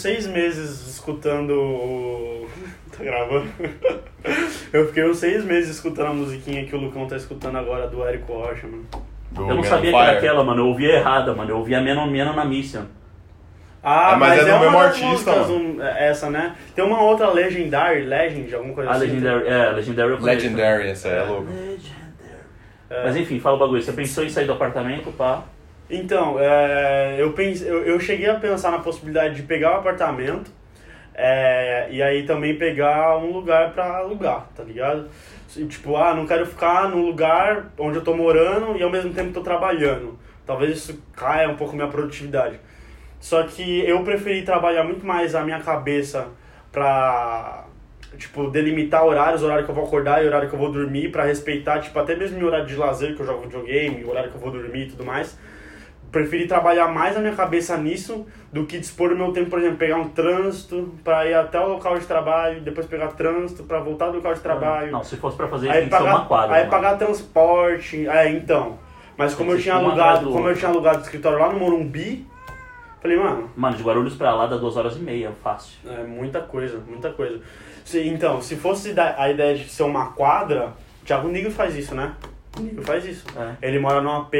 seis meses escutando. o- Tá gravando? Eu fiquei uns seis meses escutando a musiquinha que o Lucão tá escutando agora do Érico Rocha, mano. Do Eu não sabia que era aquela, mano. Eu ouvia errada, mano. Eu ouvia Meno Meno na Mission. Ah, É, mas é do uma mesmo artista, músicas, um, essa, né? Tem uma outra Legendary, Legend, alguma coisa A assim. Legendary, é, Legendary. Legendary, essa é louco. É. Mas enfim, fala o bagulho. Você pensou em sair do apartamento, pá? Então, é, eu, pense, eu, eu cheguei a pensar na possibilidade de pegar o apartamento é, e aí também pegar um lugar pra alugar, tá ligado? Tipo, ah, não quero ficar num lugar onde eu tô morando e ao mesmo tempo tô trabalhando. Talvez isso caia um pouco minha produtividade. Só que eu preferi trabalhar muito mais a minha cabeça pra, tipo, delimitar horários, horário que eu vou acordar e horário que eu vou dormir, pra respeitar, tipo, até mesmo meu horário de lazer, que eu jogo videogame, horário que eu vou dormir e tudo mais. Preferi trabalhar mais a minha cabeça nisso do que dispor o meu tempo, por exemplo, pegar um trânsito pra ir até o local de trabalho, depois pegar trânsito pra voltar do local de trabalho. Não, se fosse pra fazer isso, Aí tem ser uma pagar, quadra. aí mano. pagar transporte, é, então. Mas como eu tinha alugado, do como eu tinha alugado o escritório lá no Morumbi, falei, mano, Mano, de Guarulhos pra lá dá duas horas e meia, fácil. é muita coisa, muita coisa. Se- então, se fosse a ideia de ser uma quadra, o Thiago Nigro faz isso, né? O Nigro faz isso. É. Ele mora num AP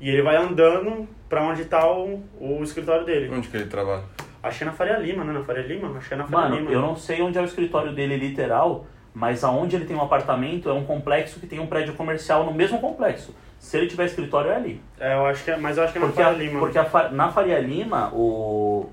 e ele vai andando pra onde tá o, o escritório dele. Onde que ele trabalha? Acho que é na Faria Lima, né? Na Faria Lima? Acho que é na Faria Mano, Lima. eu não sei onde é o escritório dele literal, mas aonde ele tem um apartamento é um complexo que tem um prédio comercial no mesmo complexo. Se ele tiver escritório, é ali. É, eu acho que é, mas eu acho que é na Porque, a, Faria Lima. porque a na Faria Lima, o.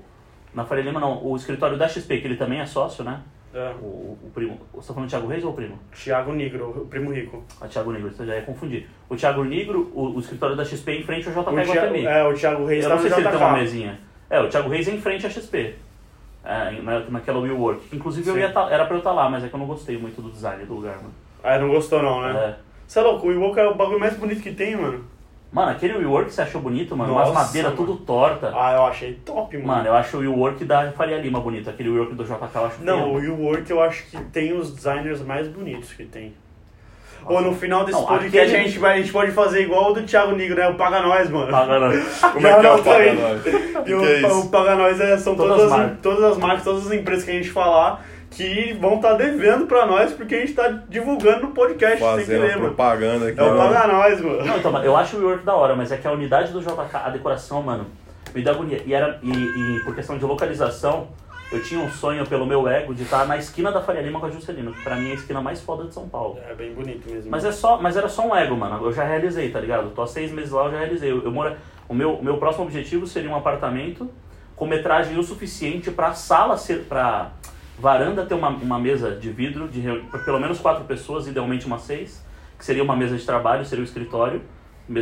Na Faria Lima não, o escritório da XP, que ele também é sócio, né? É. O, o primo. Você tá falando Thiago Reis ou o primo? Thiago Nigro, o primo rico. A Thiago Negro, você já ia confundir. O Thiago Negro, o, o escritório da XP é em frente ao JK Guatemi. é, o Thiago Reis Eu tá não sei se ele tem uma mesinha. É, o Thiago Reis é em frente à XP. É, na, naquela WeWork. Inclusive eu ia tá, era pra eu estar lá, mas é que eu não gostei muito do design do lugar, mano. Ah, não gostou não, né? É. Você é louco, o Iwoka é o bagulho mais bonito que tem, mano. Mano, aquele WeWork você achou bonito, mano? Nossa, Umas madeiras mano. tudo torta. Ah, eu achei top, mano. Mano, eu acho o WeWork da Faria Lima bonito. Aquele WeWork do JK eu acho Não, o. Rework eu acho que tem os designers mais bonitos que tem. Ou no final desse Não, podcast aquele- a, gente vai, a gente pode fazer igual o do Thiago Nigro, né? O Paga Nós, mano. Paga não. Como é que é o tá. Paga Nós? E o, que é o? Paga Nós é, são Todas todas, as as, marcas. todas as marcas, todas as empresas que a gente falar que vão estar devendo pra nós porque a gente tá divulgando no podcast sem Fazendo querer, mano. propaganda aqui. É o ó. Paga Nós, mano. Não, então, mano, eu acho o WeWork da hora, mas é que a unidade do JK, a decoração, mano, me dá agonia. E, era, e, e por questão de localização, eu tinha um sonho pelo meu ego de estar na esquina da Faria Lima com a Juscelino, que pra mim é a esquina mais foda de São Paulo. É bem bonito mesmo. Mas, é só, mas era só um ego, mano. Eu já realizei, tá ligado? Tô há seis meses lá, eu já realizei. Eu, eu moro, o, meu, o meu próximo objetivo seria um apartamento com metragem o suficiente pra sala ser. pra varanda ter uma, uma mesa de vidro de pelo menos quatro pessoas, idealmente umas seis, que seria uma mesa de trabalho, seria o escritório,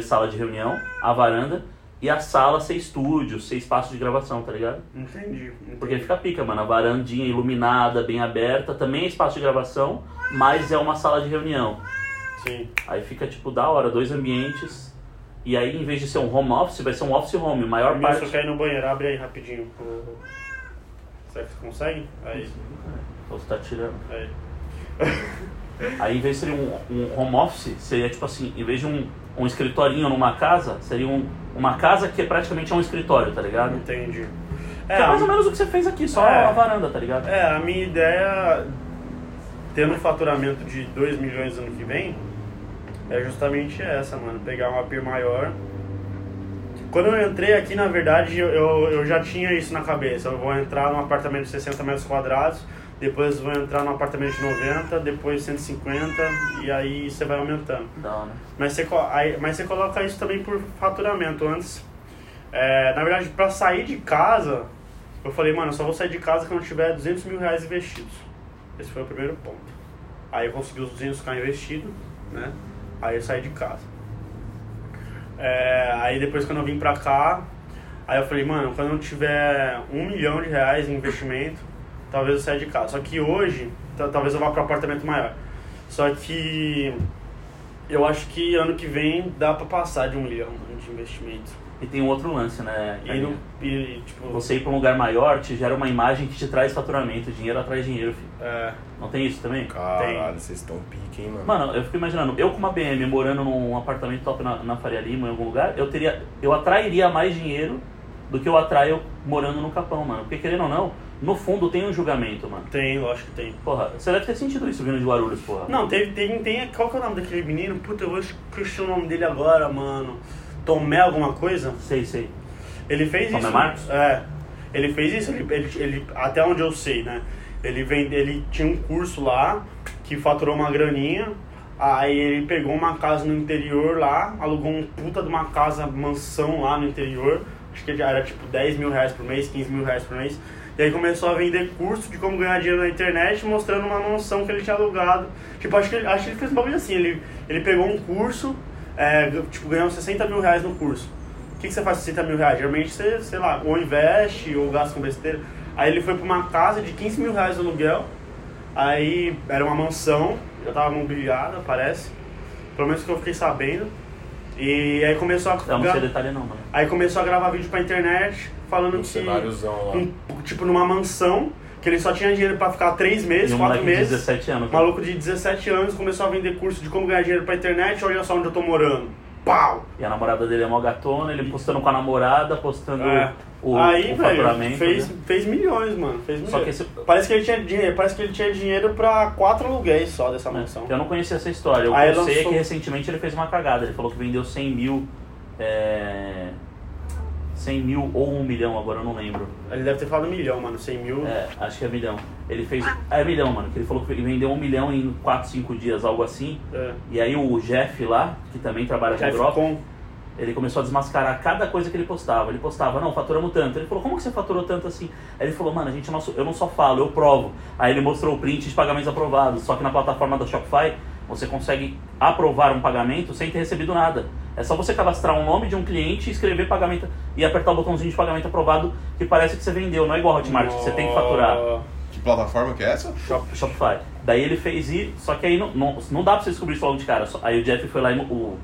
sala de reunião, a varanda, e a sala ser estúdio, ser espaço de gravação, tá ligado? Entendi. entendi. Porque fica pica, mano. A varandinha iluminada, bem aberta, também é espaço de gravação, mas é uma sala de reunião. Sim. Aí fica tipo da hora, dois ambientes. E aí, em vez de ser um home office, vai ser um office home. Maior Meu, parte. só quer ir no banheiro, abre aí rapidinho. pro- Será que você consegue? Aí, Ou você tá tirando. aí. Aí, em vez de ser um, um home office, seria tipo assim: em vez de um, um escritorinho numa casa, seria um, uma casa que praticamente é um escritório, tá ligado? Entendi. Que é mais ou menos o que você fez aqui, só É. a varanda, tá ligado? É, a minha ideia, tendo um faturamento de 2 milhões ano que vem, é justamente essa, mano. Pegar um AP maior. Quando eu entrei aqui, na verdade, eu, eu, já tinha isso na cabeça. Eu vou entrar num apartamento de 60 metros quadrados, depois vou entrar num apartamento de 90, depois 150, e aí você vai aumentando. Da hora. Mas você, aí- mas você coloca isso também por faturamento. Antes, é, na verdade, pra sair de casa, eu falei, mano, eu só vou sair de casa quando eu tiver 200 mil reais investidos. Esse foi o primeiro ponto. Aí eu consegui os 200k investidos, né? Aí eu saí de casa. É, aí depois quando eu vim pra cá, aí eu falei, mano, quando eu tiver um milhão de reais em investimento, talvez eu saia de casa. Só que hoje, ta- talvez eu vá para apartamento maior. Só que eu acho que ano que vem dá pra passar de um milhão de investimento. E tem um outro lance, né? E, Carinha? não- e, tipo, Você ir pra um lugar maior te gera uma imagem que te traz faturamento. Dinheiro atrai dinheiro, filho. é, Não tem isso também? Caralho, vocês estão pique, hein, mano? Mano, eu fico imaginando, eu com uma BM morando num apartamento top na, na Faria Lima, em algum lugar, eu teria. Eu atrairia mais dinheiro do que eu atraio morando no Capão, mano. Porque querendo ou não, no fundo tem um julgamento, mano. Tem, lógico que tem. Porra, você deve ter sentido isso vindo de Guarulhos, porra. Não, tem, tem, tem. Qual que é o nome daquele menino? Puta, eu vou esquecer o nome dele agora, mano. Tomé alguma coisa? Sei, sei. Ele fez Tomé isso. Marcos? É. Ele fez isso, ele, ele, ele- até onde eu sei, né? Ele, vende, ele tinha um curso lá que faturou uma graninha. Aí ele pegou uma casa no interior lá, alugou um puta de uma casa, mansão lá no interior. Acho que era tipo 10 mil reais por mês, 15 mil reais por mês. E aí começou a vender curso de como ganhar dinheiro na internet, mostrando uma mansão que ele tinha alugado. Tipo, acho que ele, acho que ele fez um bagulho assim, ele, ele pegou um curso, é, tipo, ganhou 60 mil reais no curso. O que, que você faz com 60 mil reais? Geralmente você, sei lá, ou investe ou gasta com besteira. Aí ele foi pra uma casa de 15 mil reais de aluguel. Aí era uma mansão, já tava mobiliada, parece. Pelo menos que eu fiquei sabendo. E aí começou a. Eu não sei detalhe não, mano. Aí começou a gravar vídeo pra internet falando Um que. cenáriozão lá. um- tipo numa mansão, que ele só tinha dinheiro pra ficar três meses, E um quatro moleque de meses. 17 anos. Um maluco de 17 anos começou a vender curso de como ganhar dinheiro pra internet, olha só onde eu tô morando. Pau! E a namorada dele é mó gatona, ele postando com a namorada, postando É. o, Aí, o velho, fez, né? fez milhões, mano. Fez milhões. Só que esse. Parece que ele tinha dinheiro, parece que ele tinha dinheiro pra quatro aluguéis só dessa né, mansão. Eu não conhecia essa história. Aí eu sei é lançou- que recentemente ele fez uma cagada. Ele falou que vendeu 100 mil. É... 100 mil ou 1 milhão, agora eu não lembro. Ele deve ter falado milhão, mano. 100 mil. É, acho que é milhão. Ele fez. É milhão, mano. Que ele falou que ele vendeu 1 milhão em 4, 5 dias, algo assim. É. E aí o Jeff lá, que também trabalha com drop, Com. ele começou a desmascarar cada coisa que ele postava. Ele postava, não, faturamos tanto. Ele falou, como que você faturou tanto assim? Aí ele falou, mano, a gente não, eu não só falo, eu provo. Aí ele mostrou o print de pagamentos aprovados. Só que na plataforma da Shopify, você consegue aprovar um pagamento sem ter recebido nada. É só você cadastrar o nome de um cliente, escrever pagamento e apertar o botãozinho de pagamento aprovado que parece que você vendeu. Não é igual a Hotmart, que você tem que faturar. Que plataforma que é essa? Shop. Shopify. Daí ele fez isso, só que aí não, não, não dá pra você descobrir isso logo de cara. Aí o Jeff foi lá e o,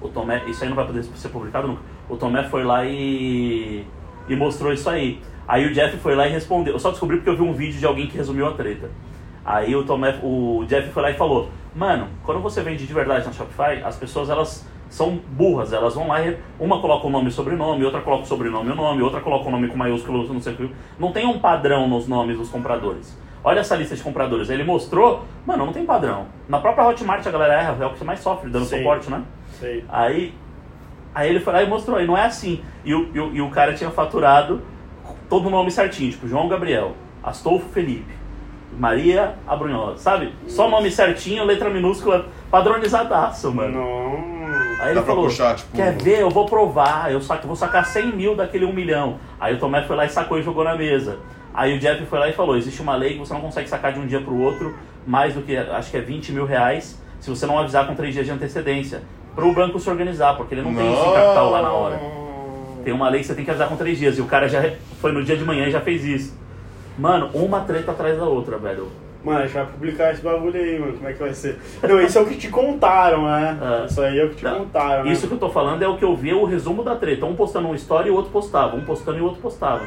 o Tomé, isso aí não vai poder ser publicado nunca. O Tomé foi lá e, e mostrou isso aí. Aí o Jeff foi lá e respondeu. Eu só descobri porque eu vi um vídeo de alguém que resumiu a treta. Aí o Tomé, o Jeff foi lá e falou: "Mano, quando você vende de verdade na Shopify, as pessoas elas são burras, elas vão lá e uma coloca o nome e sobrenome, outra coloca o sobrenome e o nome, outra coloca o nome com maiúsculo, não sei o que. Não tem um padrão nos nomes dos compradores. Olha essa lista de compradores. Ele mostrou, mano, não tem padrão. Na própria Hotmart a galera erra, é o que você mais sofre dando Sim. suporte, né? Sei. Aí, aí ele foi lá e mostrou, e não é assim. E o, e o, e o cara tinha faturado todo o nome certinho, tipo João Gabriel, Astolfo Felipe, Maria Abrunhosa, sabe? Só nome certinho, letra minúscula, padronizadaço, mano. Não. Aí ele Dá pra falou, puxar, tipo, quer ver? Eu vou provar, eu saco, vou sacar 100 mil daquele 1 milhão. Aí o Tomé foi lá e sacou e jogou na mesa. Aí o Jeff foi lá e falou, existe uma lei que você não consegue sacar de um dia pro outro mais do que, acho que é 20 mil reais, se você não avisar com 3 dias de antecedência. Pro banco se organizar, porque ele não tem esse capital lá na hora. Tem uma lei que você tem que avisar com 3 dias, e o cara já foi no dia de manhã e já fez isso. Mano, uma treta atrás da outra, velho. Mano, a gente vai publicar esse bagulho aí, mano. Como é que vai ser? Não, isso é o que te contaram, né? É. Isso aí é o que te Não, contaram, né? Isso que eu tô falando é o que eu vi, o resumo da treta. Um postando uma história e o outro postava. Um postando e o outro postava.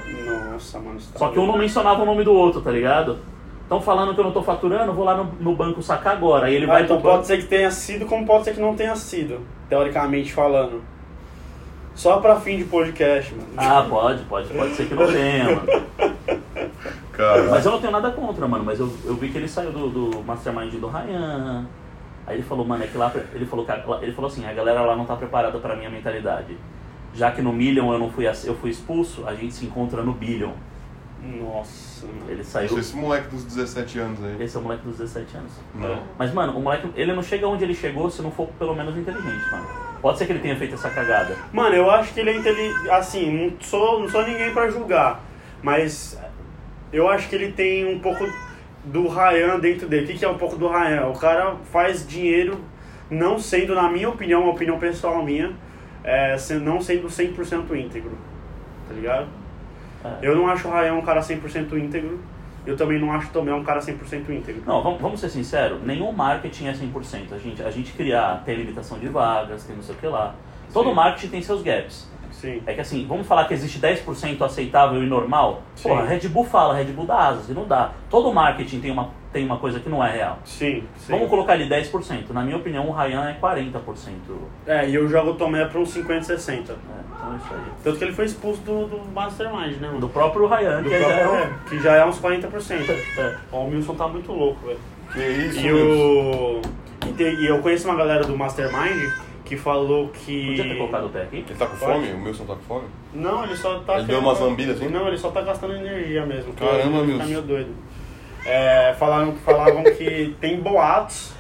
Nossa, mano. Tá Só que um não mencionava o nome do outro, tá ligado? Estão falando que eu não tô faturando, vou lá no, no banco sacar agora. Aí ele Ah, vai então pro banco- pode ser que tenha sido, como pode ser que não tenha sido, teoricamente falando. Só pra fim de podcast, mano. Ah, pode, pode, pode ser que não tenha, mano. Cara, Mas eu não tenho nada contra, mano. Mas eu, eu vi que ele saiu do, do Mastermind do Ryan. Aí ele falou, mano, é que lá. Ele falou, ele falou assim, a galera lá não tá preparada pra minha mentalidade. Já que no Million eu não fui, eu fui expulso, a gente se encontra no Billion. Nossa, mano. Ele saiu. esse moleque dos 17 anos aí. Esse é o moleque dos 17 anos. Não. Mas, mano, o moleque, ele não chega onde ele chegou se não for pelo menos inteligente, mano. Pode ser que ele tenha feito essa cagada. Mano, eu acho que ele é inteligente. Assim, não sou, não sou ninguém pra julgar. Mas eu acho que ele tem um pouco do Ryan dentro dele. O que, que é um pouco do Ryan? O cara faz dinheiro não sendo, na minha opinião, uma opinião pessoal minha, é, não sendo 100% íntegro. Tá ligado? É. Eu não acho o Ryan um cara 100% íntegro. Eu também não acho o Tomé um cara 100% íntegro. Não, vamos, vamos ser sinceros, nenhum marketing é 100%. A gente, a gente criar, tem limitação de vagas, tem não sei o que lá. Todo Sim. marketing tem seus gaps. Sim. É que assim, vamos falar que existe 10% aceitável e normal? Sim. Porra, Red Bull fala, Red Bull dá asas, e não dá. Todo marketing tem uma, tem uma coisa que não é real. Sim, sim. Vamos colocar ali 10%. Na minha opinião, o Ryan é 40%. É, e eu jogo o Tomé pra uns 50, 60. É, então é isso aí. Tanto que ele foi expulso do, do Mastermind, né, mano? Do próprio Ryan, Do que já é próprio- um- é, que já é uns 40%. É. Ó, o Wilson tá muito louco, velho. Que isso, E, o... e, te- e eu conheço uma galera do Mastermind que falou que. Podia ter colocado o pé aqui? Ele tá com Pode. fome? O Wilson tá com fome? Não, ele só tá. Ele deu umas lambidas, assim? Não, ele só tá gastando energia mesmo. Caramba, ele Tá Wilson. meio doido. É, falaram, falavam que tem boatos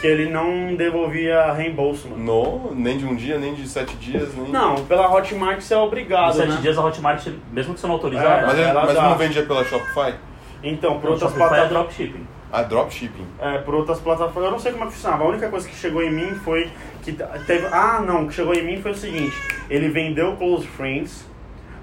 que ele não devolvia reembolso, mano. No, nem de um dia, nem de sete dias, nem... Não, pela Hotmart você é Em obrigado, sete né? dias a Hotmart, mesmo que você não autorizar, É, Mas, ele, Ela mas não vendia pela Shopify? Então, por o outras Shopify é plataformas. dropshipping. Ah, dropshipping. É, por outras plataformas, eu não sei como é que funcionava. A única coisa que chegou em mim foi que teve. Ah, não, o que chegou em mim foi o seguinte: ele vendeu Close Friends,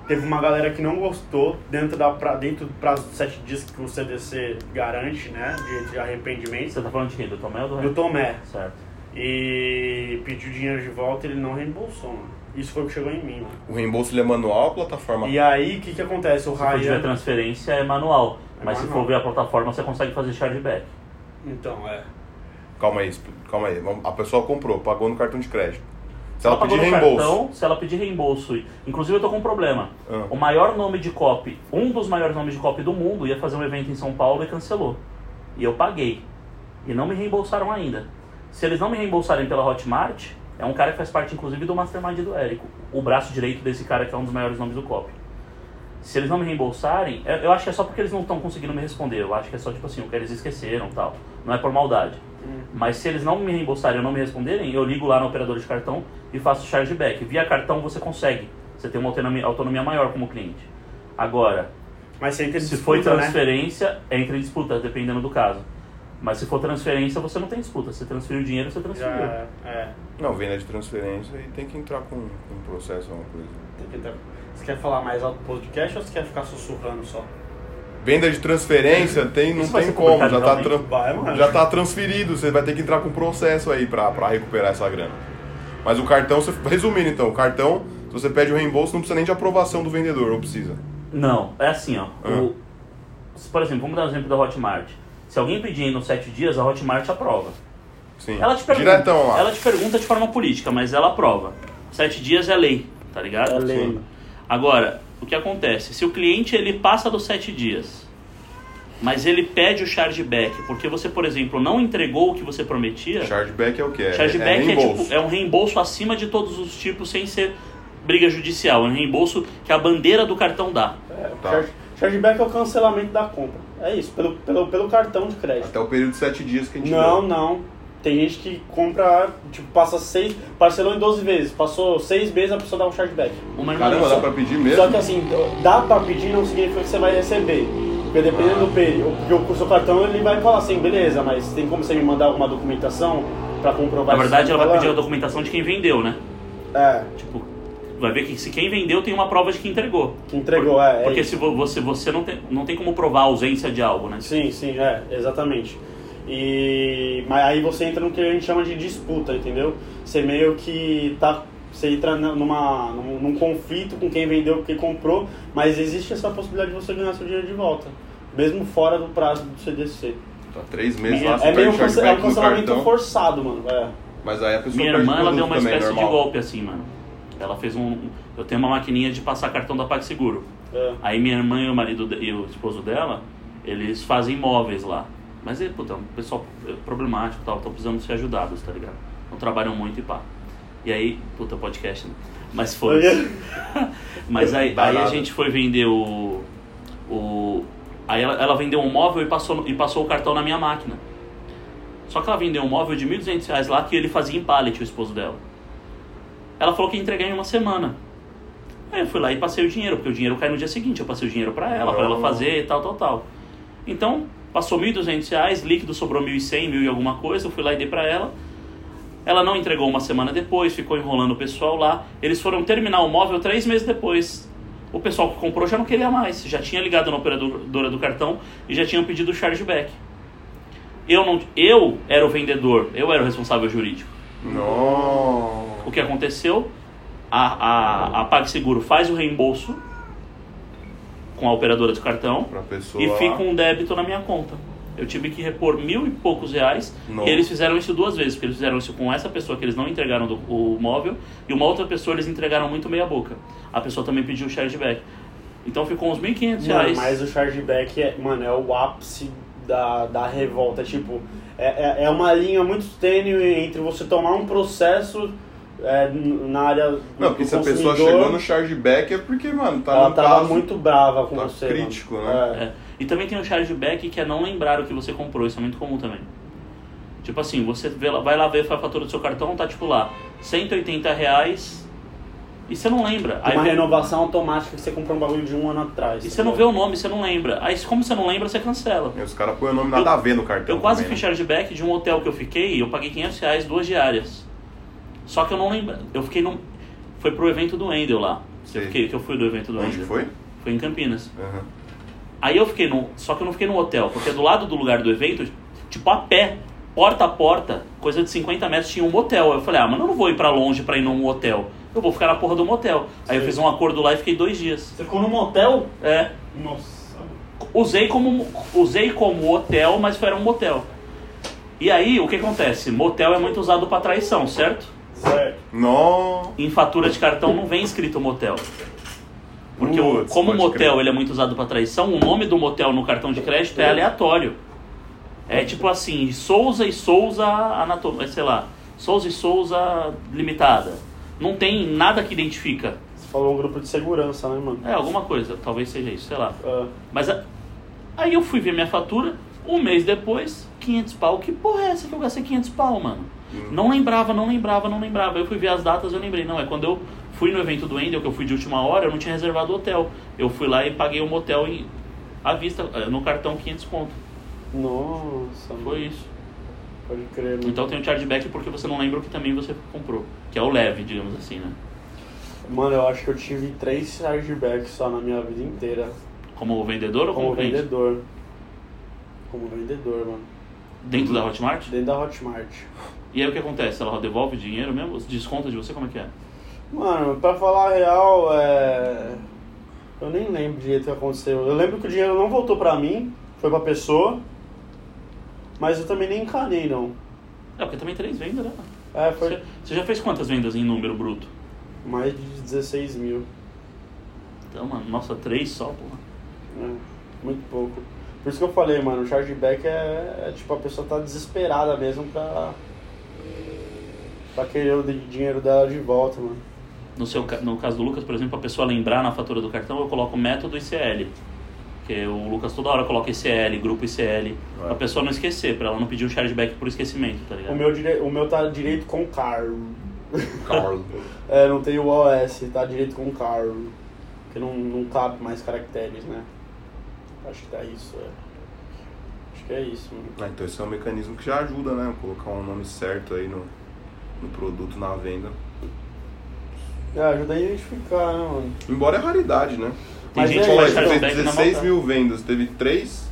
teve uma galera que não gostou dentro da pra, dentro do prazo de 7 dias que o CDC garante, né? De, de arrependimento. Você tá falando de quem? Do Tomé ou do Do Ryan? Tomé. Certo. E pediu dinheiro de volta e ele não reembolsou, mano. Isso foi o que chegou em mim, mano. O reembolso ele é manual, a plataforma... E aí, o que que acontece? O Se for tiver Ryan. transferência, é manual. Mas se for ver a plataforma, você consegue fazer chargeback. Então, é. Calma aí, calma aí. A pessoa comprou, pagou no cartão de crédito. Se ela pagou pedir reembolso... Cartão, se ela pedir reembolso, inclusive eu tô com um problema. Ah. O maior nome de copy, um dos maiores nomes de copy do mundo, ia fazer um evento em São Paulo e cancelou. E eu paguei. E não me reembolsaram ainda. Se eles não me reembolsarem pela Hotmart, é um cara que faz parte inclusive do Mastermind do Érico. O braço direito desse cara que é um dos maiores nomes do copy. Se eles não me reembolsarem, eu acho que é só porque eles não estão conseguindo me responder. Eu acho que é só tipo assim, o que eles esqueceram e tal. Não é por maldade. Mas se eles não me reembolsarem ou não me responderem, eu ligo lá no operador de cartão e faço chargeback. Via cartão você consegue. Você tem uma autonomia, autonomia maior como cliente. Agora, Mas se disputa, foi né? transferência, entra em disputa, dependendo do caso. Mas se for transferência, você não tem disputa. Você transferiu o dinheiro, você Já, transferiu. é. Não, venda de transferência e tem que entrar com, com um processo, alguma coisa. Tem que entrar. Você quer falar mais alto do podcast ou você quer ficar sussurrando só? Venda de transferência tem, não Isso tem como, já tá, mano. já tá transferido, você vai ter que entrar com processo aí pra, pra recuperar essa grana. Mas o cartão, você, resumindo então, o cartão, se você pede o reembolso, não precisa nem de aprovação do vendedor, ou precisa? Não, é assim, ó. Ah. O- por exemplo, vamos dar um exemplo da Hotmart. Se alguém pedir nos sete dias, a Hotmart aprova. Sim. Ela te pergunta, Diretão lá. ela te pergunta de forma política, mas ela aprova. Sete dias é lei, tá ligado? É lei. Sim. Agora, o que acontece? Se o cliente ele passa dos sete dias, mas ele pede o chargeback, porque você, por exemplo, não entregou o que você prometia, Chargeback é o que? É, chargeback é é, tipo, é um reembolso acima de todos os tipos sem ser briga judicial. É um reembolso que a bandeira do cartão dá. É, Tá. charge- chargeback é o cancelamento da compra. É isso, pelo, pelo, pelo cartão de crédito. Até o período de 7 dias que a gente Não, deu. não. Tem gente que compra, tipo, passa seis, parcelou em 12 vezes, passou seis meses, a pessoa dá um chargeback. Uma Caramba, dá pra pedir mesmo? Só que assim, dá pra pedir não significa que você vai receber. Porque dependendo Ah. do período, porque o seu cartão ele vai falar assim, beleza, mas tem como você me mandar alguma documentação pra comprovar Na verdade, ela você vai tá pedir a documentação de quem vendeu, né? É, Tipo, vai ver que se quem vendeu tem uma prova de que entregou. que entregou, é. é Porque isso. se vo- você, você não, tem, não tem como provar a ausência de algo, né? Sim, sim, é, exatamente. E mas aí você entra no que a gente chama de disputa, entendeu? Você meio que tá você entra numa num, num conflito com quem vendeu, com quem comprou, mas existe essa possibilidade de você ganhar seu dinheiro de volta, mesmo fora do prazo do CDC. Tá três meses lá, você É meio um, perde cance- é um cancelamento forçado, mano. É. Mas aí a pessoa Minha irmã, ela deu uma também, espécie normal. de golpe assim, mano. Ela fez um. Eu tenho uma maquininha de passar cartão da PagSeguro. É. Aí minha irmã e o marido de- e o esposo dela, eles fazem imóveis lá. Mas é, puta, um pessoal problemático e tal, estão precisando ser ajudados, tá ligado? Não trabalham muito e pá. E aí, puta, podcast, né? Mas foi. Mas aí, aí a gente foi vender o. o aí ela, ela vendeu um móvel e passou, e passou o cartão na minha máquina. Só que ela vendeu um móvel de 1.200 reais lá que ele fazia em pallet, o esposo dela. Ela falou que ia entregar em uma semana. Aí eu fui lá e passei o dinheiro, porque o dinheiro cai no dia seguinte. Eu passei o dinheiro pra ela, pra ela Oh. fazer e tal, tal, tal. Então, passou 1.200 reais, líquido sobrou R$ 1.100, mil e alguma coisa. Eu fui lá e dei pra ela. Ela não entregou uma semana depois, ficou enrolando o pessoal lá. Eles foram terminar o móvel três meses depois. O pessoal que comprou já não queria mais, já tinha ligado na operadora do cartão e já tinham pedido o chargeback. Eu não, eu era o vendedor, eu era o responsável jurídico. Não. O que aconteceu? a, a, a PagSeguro faz o reembolso com a operadora de cartão pessoa. e fica um débito na minha conta. Eu tive que repor mil e poucos reais Nossa. e eles fizeram isso duas vezes, porque eles fizeram isso com essa pessoa que eles não entregaram do- o móvel e uma outra pessoa eles entregaram muito meia boca. A pessoa também pediu o chargeback. Então ficou uns 1.500 Mano, reais. mas o chargeback é, mano, é o ápice da, da revolta. Tipo, é, é, é uma linha muito tênue entre você tomar um processo é, na área do, Não, porque do se a pessoa chegou no chargeback é porque, mano, tá ela no tava caso... muito brava com tá você. crítico, mano. né? É. E também tem o chargeback que é não lembrar o que você comprou, isso é muito comum também. Tipo assim, você vê vai lá ver a fatura do seu cartão, tá tipo lá, 180 reais e você não lembra. É. Uma vem- renovação automática que você comprou um bagulho de um ano atrás. E tá você não vê o nome, você não lembra. Aí como você não lembra, você cancela. E os caras põem o nome nada Eu- a ver no cartão Eu quase também, fiz né? chargeback de um hotel que eu fiquei, eu paguei 500 reais duas diárias. Só que eu não lembro. Eu fiquei num. Foi pro evento do Endel lá. Sei. Eu fiquei, que eu fui do evento do Onde Endel. que foi? Foi em Campinas. Aham. Aí eu fiquei no. Só que eu não fiquei no hotel, porque do lado do lugar do evento, tipo a pé, porta a porta, coisa de 50 metros, tinha um motel. Eu falei, ah, mas eu não vou ir pra longe pra ir num hotel. Eu vou ficar na porra do motel. Aí eu fiz um acordo lá e fiquei dois dias. Você ficou num motel? É. Nossa. Usei como, usei como hotel, mas foi era um motel. E aí, o que acontece? Motel é muito usado pra traição, certo? Certo. Nó. Em fatura de cartão não vem escrito motel. Porque o- Putz, como o motel crer. ele é muito usado para traição, o nome do motel no cartão de crédito é aleatório. É tipo assim, Souza e Souza Anatomia, sei lá, Souza e Souza Limitada. Não tem nada que identifica. Você falou um grupo de segurança, né, mano? É alguma coisa, talvez seja isso, sei lá. Ah, Mas a- aí eu fui ver minha fatura, um mês depois, 500 pau. Que porra é essa que eu gastei 500 pau, mano? Não lembrava, não lembrava, não lembrava. Eu fui ver as datas, eu lembrei. Não, é quando eu fui no evento do Endel, que eu fui de última hora, eu não tinha reservado o hotel. Eu fui lá e paguei um motel em, à vista, eh, no cartão 500 conto. nossa, Foi isso. Pode crer, mano. Então tem o chargeback porque você não lembra o que também você comprou. Que é o leve, digamos assim, né? Mano, eu acho que eu tive três chargebacks só na minha vida inteira. Como vendedor ou como, Como cliente? vendedor. Como vendedor, mano. Dentro da Hotmart? Dentro da Hotmart. E aí o que acontece? Ela devolve dinheiro mesmo? Desconta de você? Como é que é? Mano, pra falar a real, é... Eu nem lembro direito o que aconteceu. Eu lembro que o dinheiro não voltou pra mim, foi pra pessoa. Mas eu também nem encanei, não. É, porque também três vendas, né? É, foi Você, você já fez quantas vendas em número bruto? mais de 16 mil. Então, mano, nossa, três só, porra. É, muito pouco. Por isso que eu falei, mano, o chargeback é, é tipo, a pessoa tá desesperada mesmo pra. Pra querer o di- dinheiro dela de volta, mano. No, seu, no caso do Lucas, por exemplo, a pessoa lembrar na fatura do cartão, eu coloco método ICL. Porque o Lucas toda hora coloca ICL, grupo ICL, É. pra pessoa não esquecer, pra ela não pedir um chargeback por esquecimento, tá ligado? O meu, dire... o meu tá direito com Carlo. Carlos. É, não tem o OS, tá direito com Carlo. Porque não, não cabe mais caracteres, né? Acho que tá isso, é. Acho que é isso, mano. Ah, então esse é um mecanismo que já ajuda, né? Colocar um nome certo aí no, no produto, na venda. É, ajuda a identificar, né, mano? Embora é raridade, né? Tem Mas gente é que você fez chargeback na 16 mão. mil vendas, teve 3.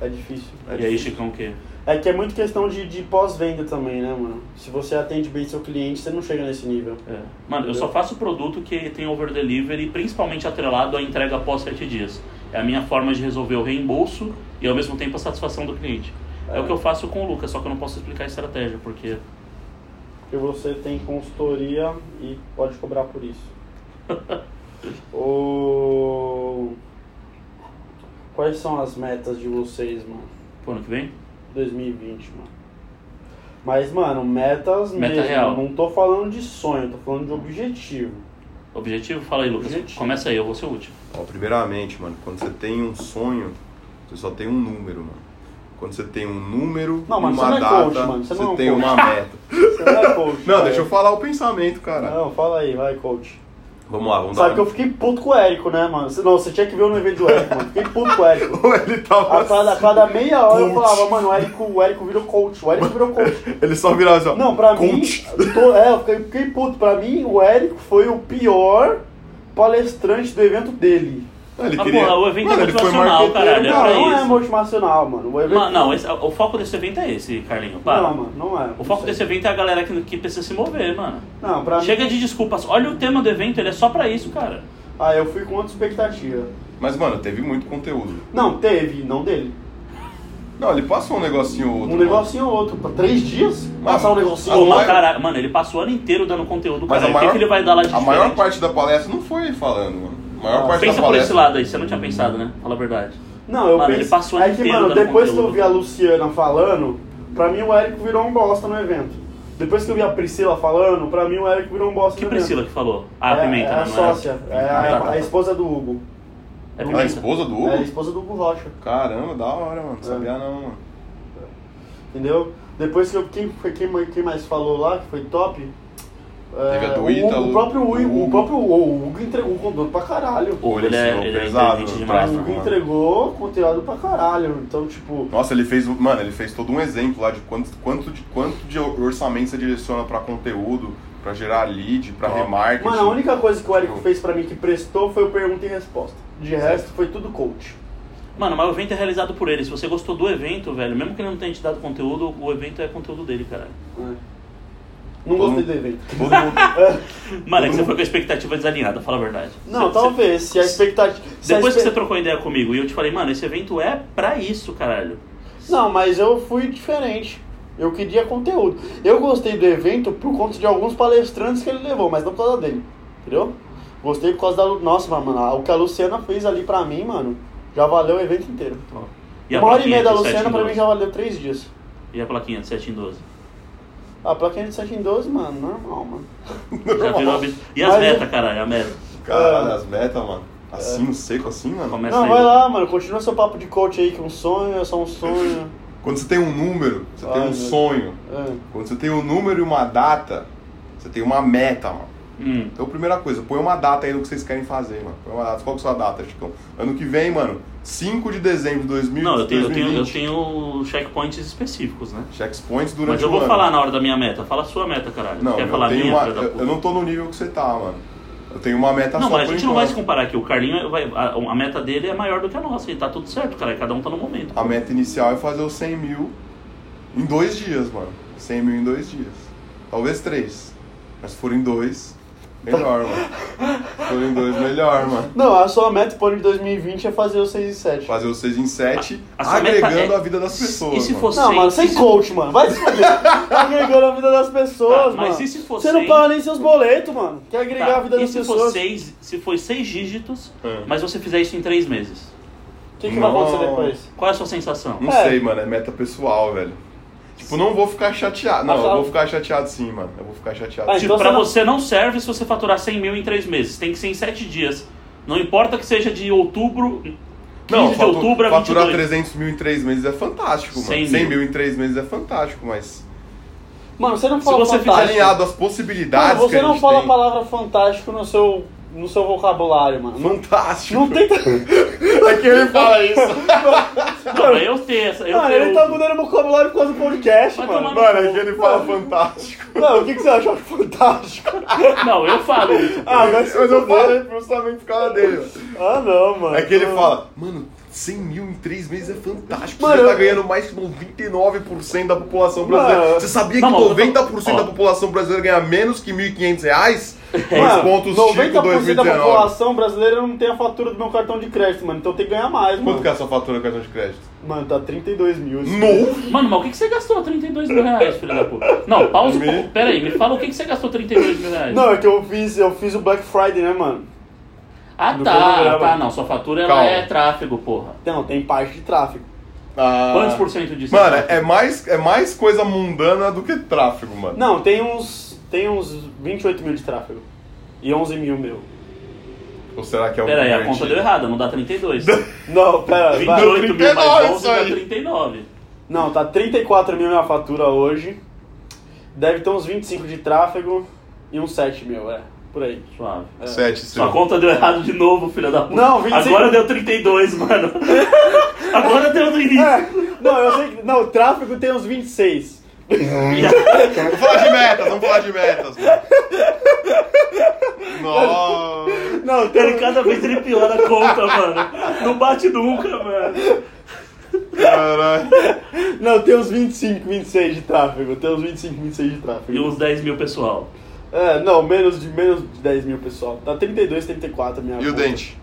É difícil. É E aí, difícil. Chicão, o quê? É que é muito questão de, de pós-venda também, né, mano? Se você atende bem seu cliente, você não chega nesse nível. É. Mano, eu só faço produto que tem over delivery, principalmente atrelado à entrega após 7 dias. É a minha forma de resolver o reembolso e ao mesmo tempo a satisfação do cliente. É, É. o que eu faço com o Lucas, só que eu não posso explicar a estratégia, porque Porque você tem consultoria e pode cobrar por isso. o... Quais são as metas de vocês, mano? pro ano que vem, 2020, mano. Mas, mano, metas Meta mesmo. real. Não tô falando de sonho, tô falando de objetivo. objetivo, fala aí, Lucas. Objetivo. Começa aí, eu vou ser o último. Ó, primeiramente, mano, quando você tem um sonho, você só tem um número, mano. Quando você tem um número Não, mano, uma você não é data, coach, mano, você você não é tem coach. uma meta. Você não é coach. Não, cara. deixa eu falar o pensamento, cara. Não, fala aí, vai, coach. Vamos lá, vamos Sabe dar que eu fiquei puto com o Érico, né, mano? Não, você tinha que ver no evento do Érico, mano. Fiquei puto com o Érico. Ele tava A cada, a cada meia hora eu Coach. falava, mano, o Érico, o Érico virou coach, o Érico virou coach. Ele só virava assim, ó. Não, pra coach. mim, tô- é, eu fiquei, fiquei puto. Pra mim, o Érico foi o pior palestrante do evento dele. Ele Ah, queria... porra, o evento Mano, é motivacional, caralho, é Não, pra não é isso. motivacional, mano. O evento... Mano, não, esse- o foco desse evento é esse, Carlinho. Para. Não, mano, não é. O foco Não desse sei. evento é a galera que, que precisa se mover, mano. Não, pra Chega mim... de desculpas. Olha o tema do evento, ele é só pra isso, cara. Ah, eu fui com outra expectativa. Mas, mano, teve muito conteúdo. Não, teve, não dele. Não, ele passou um negocinho ou outro. Um negocinho ou outro. Pra três dias? Passar um negocinho ou maior- caralho, mano, ele passou o ano inteiro dando conteúdo, Mas cara. a O que, maior, que ele vai dar lá de a maior diferente? parte da palestra não foi falando, mano. A maior Ah, parte Pensa da por palestra. esse lado aí, você não tinha pensado, né? Fala a verdade. Não, eu Mano, penso. ele passou é que, mano, depois que eu vi a Luciana falando, pra mim o Érico virou um bosta no evento. Depois que eu vi a Priscila falando, pra mim o Érico virou um bosta Que no Priscila evento. que falou? Ah, a é, Pimenta, é né? a sócia, é, Ah, a, tá, tá, a tá. esposa do Hugo. É Ah, a esposa do Hugo? É a esposa do Hugo Rocha, Caramba, da hora, mano. Não É. sabia não, mano. entendeu? Depois que eu. Quem, foi, quem, quem mais falou lá, que foi top? É, Teve a do o, Ítalo, Hugo, o próprio Hugo, o próprio o Hugo entregou conteúdo pra caralho. Ou ele é, ele é pesado no demais. o Hugo mano. entregou conteúdo pra caralho. Então, tipo. Nossa, ele fez, mano, ele fez todo um exemplo lá de quanto, quanto, de, quanto de orçamento você direciona pra conteúdo, pra gerar lead, pra Top. remarketing. Mano, a única coisa que o Érico Tipo, fez pra mim que prestou foi o pergunta e resposta. De resto, foi tudo coach. Mano, mas o evento é realizado por ele. Se você gostou do evento, velho, mesmo que ele não tenha te dado conteúdo, o evento é conteúdo dele, caralho. É. Não Todo gostei do evento. Todo mundo, Mano, é que você foi com a expectativa desalinhada, fala a verdade. Não, Você- talvez. Se a expectativa. se a Depois que você trocou ideia comigo e eu te falei, mano, esse evento é pra isso, caralho. Não, mas eu fui diferente. Eu queria conteúdo. Eu gostei do evento por conta de alguns palestrantes que ele levou, mas não por causa dele. Entendeu? Gostei por causa da. Lu- Nossa, mano, o que a Luciana fez ali pra mim, mano, já valeu o evento inteiro. E a Uma hora e plaquinha meia da de 7 Luciana em pra mim 12? já valeu três dias. E a plaquinha de 7 em 12? A plaquinha de 7 em 12, mano, normal, mano. Já virou E as Mas- metas, caralho, a meta. Caralho, as metas, mano. Assim, seco assim, mano. Começa Não, aí. vai lá, mano. Continua seu papo de coach aí, que um sonho é só um sonho. Quando você tem um número, você tem um meu sonho. É. Quando você tem um número e uma data, você tem uma meta, mano. Hum. Então, primeira coisa, põe uma data aí do que vocês querem fazer, mano. Põe uma data. Qual que é a sua data, Chicão? Ano que vem, mano, 5 de dezembro de 2000, Não, eu tenho, eu, tenho, eu 2020. tenho checkpoints específicos, né? Checkpoints durante Mas eu o vou ano. falar na hora da minha meta. Fala a sua meta, caralho. Não, Quer eu, falar minha, uma, eu, eu não tô no nível que você tá, mano. Eu tenho uma meta Não, só mas a gente não vai se comparar aqui. O Carlinho, vai, a, a meta dele é maior do que a nossa. E tá tudo certo, cara. Cada um tá no momento. A meta inicial é fazer os 100 mil em dois dias, mano. 100 mil em dois dias. Talvez três. Mas se for em dois, melhor, mano. For em dois, melhor, mano. Não, a sua meta pro ano de 2020 é fazer o 6 e 7. Fazer os 6 em 7, A- a sua meta agregando é- a vida das pessoas. e se mano. fosse- Não, mano, sem se- coach, mano. Vai se fuder. Tá agregando a vida das pessoas, Tá, mano. mas e se for Você não paga nem seus boletos, mano. Quer agregar Tá, a vida e das se pessoas. for seis, se for seis dígitos, É. mas você fizer isso em três meses? O que, que vai acontecer Não. depois? Qual é a sua sensação? Não É. sei, mano, é meta pessoal, velho. Tipo, não vou ficar chateado. Não, eu vou ficar chateado sim, mano. Eu vou ficar chateado. Ah, sim. Tipo, então pra você não- você não serve se você faturar 100 mil em três meses. Tem que ser em sete dias. Não importa que seja de outubro... 15 Não, de fatu- outubro a faturar 22. 300 mil em 3 meses é fantástico, mano. 100 100 mil. mil em 3 meses é fantástico, mas. Mano, você não Se fala você fizer fantástico. Alinhado às possibilidades Mano, que a você não gente fala tem. a palavra fantástico no seu, no seu vocabulário, mano. Não, Fantástico. não tem. É que ele fala isso. Não, mas eu tenho essa... Eu Mano, tenho... ele tá mudando o vocabulário por causa do podcast, mano. Mano, é que ele fala fantástico. Não, o que, que você achou fantástico? Não, eu falo isso. Ah, se Mas eu falei justamente por causa dele. mano. Ah, não, mano. É que ele Não. fala, mano, 100 mil em 3 meses é fantástico. Mano, Você tá ganhando mais que 99% da população brasileira. Mano, Você sabia não, que mas eu tô- 90% da população brasileira ganha menos que 1.500 reais? Mano, pontos 90% Chico da 2019. população brasileira não tem a fatura do meu cartão de crédito, mano. Então tem que ganhar mais, mano. Quanto que é a sua fatura cartão de crédito? Mano, tá 32 mil. esse No! Mano, mas o que que você gastou 32 mil reais, filho da puta? Não, pausa um Me- pouco. Pera aí, me fala o que que você gastou 32 mil reais. Não, é que eu fiz, eu fiz o Black Friday, né, mano? Ah, do tá, programa. tá, não. Sua fatura ela Calma. é tráfego, porra. Não, tem parte de tráfego. Ah, Quantos por cento disso? Mano, tráfego? é mais, é mais coisa mundana do que tráfego, mano. Não, tem uns. Tem uns 28 mil de tráfego. E 11 mil meu. Ou será que é um Pera aí, a conta deu errada, não dá 32. Não, pera. vai. 28 mil mais 39 11 isso dá aí. 39. Não, tá 34 mil minha fatura hoje. Deve ter uns 25 de tráfego e uns 7 mil, é. Por aí. Suave. É. Sete, Sua seu. conta deu errado de novo, filha da puta. Não, 25. Agora deu 32, mano. Agora deu no início. É, não, eu sei que. Não, o tráfego tem uns 26. Vamos falar de metas, vamos falar de metas, mano. Nossa. Não, Ele cada vez ele piora a conta, mano. Não bate nunca, mano. Caralho. não, tem uns 25, 26 de tráfego. Tem uns 25, 26 de tráfego. E uns 10 mil pessoal. É, não, menos de, menos de 10 mil, pessoal. Tá 32, 34 a minha E o conta. dente?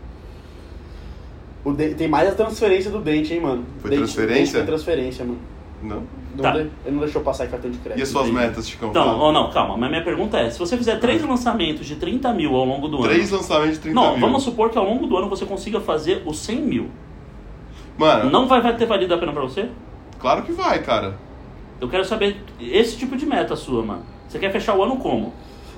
O de- Tem mais a transferência do dente, hein, mano. Foi Dente- transferência? Dente foi transferência, mano. Não. Não Tá. de- Ele não deixou passar em cartão de crédito. E as suas Entendi. metas, Chicão? Então, ou não, calma. Mas minha pergunta é: se você fizer três lançamentos de 30 mil ao longo do ano. Três lançamentos de 30 Não, mil. vamos supor que ao longo do ano você consiga fazer os 100 mil. Mano, Não vai, vai ter valido a pena pra você? claro que vai, cara. Eu quero saber esse tipo de meta sua, mano. Você quer fechar o ano como?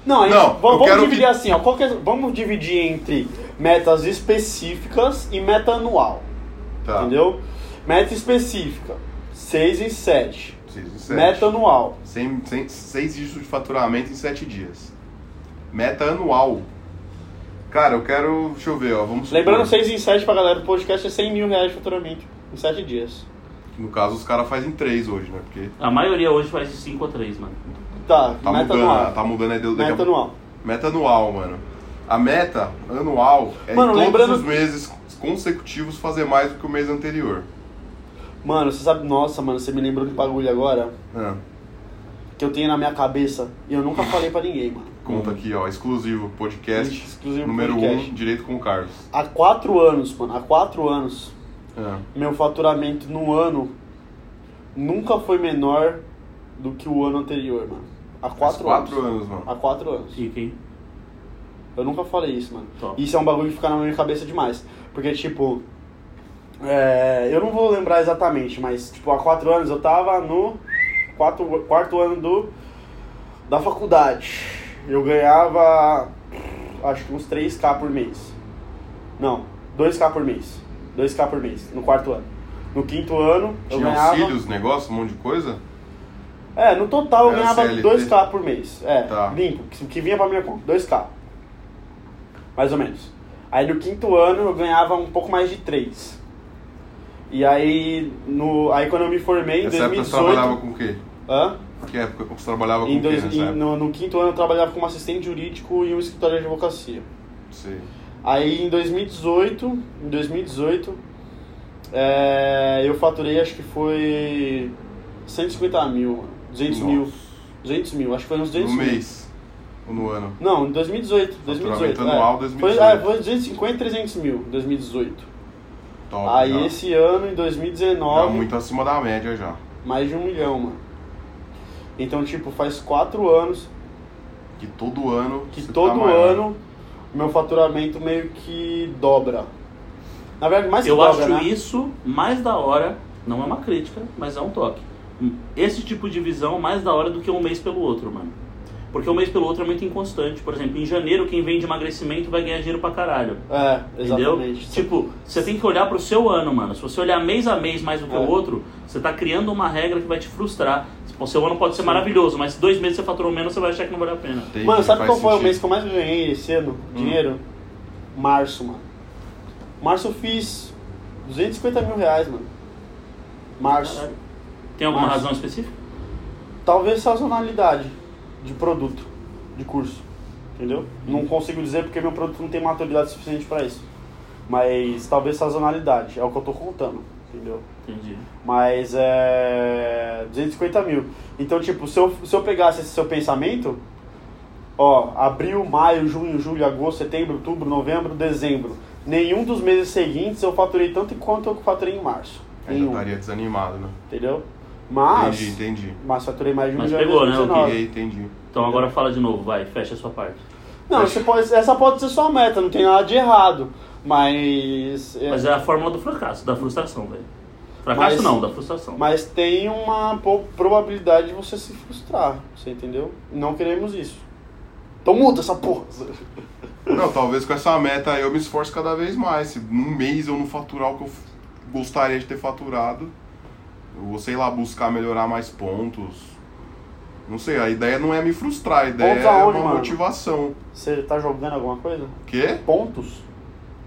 Não, gente, Não, vamos, vamos dividir que- assim, ó. qual que é- vamos dividir entre metas específicas e meta anual. Tá. Entendeu? Meta específica, 6 e 7. Seis e sete. Meta anual. Sem, sem, seis dígitos de faturamento em sete dias. Meta anual. Cara, eu quero. Deixa eu ver, ó. Vamos Lembrando, 6 e 7 pra galera do podcast é 100 mil reais de faturamento em 7 dias. No caso, os caras fazem três hoje, né? Porque A maioria hoje faz de 5 a 3, mano. Tá, tá meta mudando, anual. tá mudando a ideia daqui a Meta pouco. anual. Meta anual, mano. A meta anual é Mano, em todos lembrando- os meses consecutivos fazer mais do que o mês anterior. Mano, você sabe, nossa, mano, você me lembrou de bagulho agora Ah, que eu tenho na minha cabeça e eu nunca falei pra ninguém, mano. conta aqui, ó. Exclusivo podcast. Exclusivo número podcast. 1, um, direito com o Carlos. Há 4 anos, mano, há 4 anos, Ah, meu faturamento no ano nunca foi menor do que o ano anterior, mano. Há faz 4 quatro anos. anos, mano. Há 4 anos. Fica, hein? Eu nunca falei isso, mano. Top. Isso é um bagulho que fica na minha cabeça demais. Porque, tipo, é, eu não vou lembrar exatamente, mas, tipo, há quatro anos eu tava no quarto, quarto ano do, da faculdade. Eu ganhava, acho que uns 3k por mês. Não, 2k por mês. 2k por mês, no quarto ano. No quinto ano, eu Tinha ganhava... auxílios, negócio, um monte de coisa? É, no total eu Era ganhava CLT? 2k por mês. É, Tá. limpo, que, que vinha pra minha conta, 2k. Mais ou menos. Aí no quinto ano eu ganhava um pouco mais de 3. E aí, no, aí quando eu me formei em Nessa época você 2018. trabalhava com o quê? Hã? Que época você trabalhava com Em o quê dois, em- no, no quinto ano eu trabalhava como assistente jurídico em um escritório de advocacia. Sei. Aí em 2018, em 2018, é, eu faturei acho que foi 150 mil, mano. 200 mil. Nossa. 200 mil, acho que foi uns 200 No mil. mês. Ou no ano? Não, em 2018. 2018 Faturamento anual, é. 2018. Foi, é, foi 250 e 300 mil em 2018. Top. Aí já. esse ano, em Tá 2019, muito acima da média já. mais de um milhão, mano. Então, tipo, faz quatro anos Que todo ano. que tá todo maior. ano meu faturamento meio que dobra. Na verdade, mais que Eu dobra, acho né? isso mais da hora, não é uma crítica, mas é um toque. Esse tipo de visão mais da hora do que um mês pelo outro, mano. Porque um mês pelo outro é muito inconstante. Por exemplo, em janeiro, quem vende emagrecimento vai ganhar dinheiro pra caralho. É, Entendeu? exatamente. Tipo, você tem que olhar pro seu ano, mano. Se você olhar mês a mês mais do que É. o outro, você tá criando uma regra que vai te frustrar. O seu ano pode ser Sim. maravilhoso, mas se dois meses você faturou menos, você vai achar que não vale a pena. Entendi, Mano, sabe qual foi o sentido. mês que eu mais ganhei esse ano? Dinheiro? Março, mano. Março eu fiz 250 mil reais, mano. Março. Caralho. Tem alguma Março. razão específica? Talvez sazonalidade de produto, de curso. Entendeu? Não consigo dizer porque meu produto não tem maturidade suficiente pra isso. Mas talvez sazonalidade, é o que eu tô contando. Entendeu? Entendi. Mas é. 250 mil. Então, tipo, se eu, se eu pegasse esse seu pensamento, ó, abril, maio, junho, julho, agosto, setembro, outubro, novembro, dezembro. Nenhum dos meses seguintes eu faturei tanto quanto eu faturei em março. Aí já Nenhum. estaria desanimado, né? Entendeu? Mas. Entendi, entendi. Mas faturei mais de um Mas milhão em pegou, né, o 2019. Peguei, entendi. Então agora fala de novo, vai, fecha a sua parte. Não, você pode, essa pode ser sua meta, não tem nada de errado. Mas. é- Mas é a fórmula do fracasso, da frustração, velho. Fracasso Mas- não, da frustração. Mas tem uma po- probabilidade de você se frustrar, você entendeu? Não queremos isso. Então muda essa porra. Não, talvez com essa meta aí eu me esforço cada vez mais. Se num mês eu não faturar o que eu f- gostaria de ter faturado, eu vou, sei lá, buscar melhorar mais pontos. Não sei, a ideia não é me frustrar, a ideia é uma mano? motivação. Você tá jogando alguma coisa? Quê? Pontos?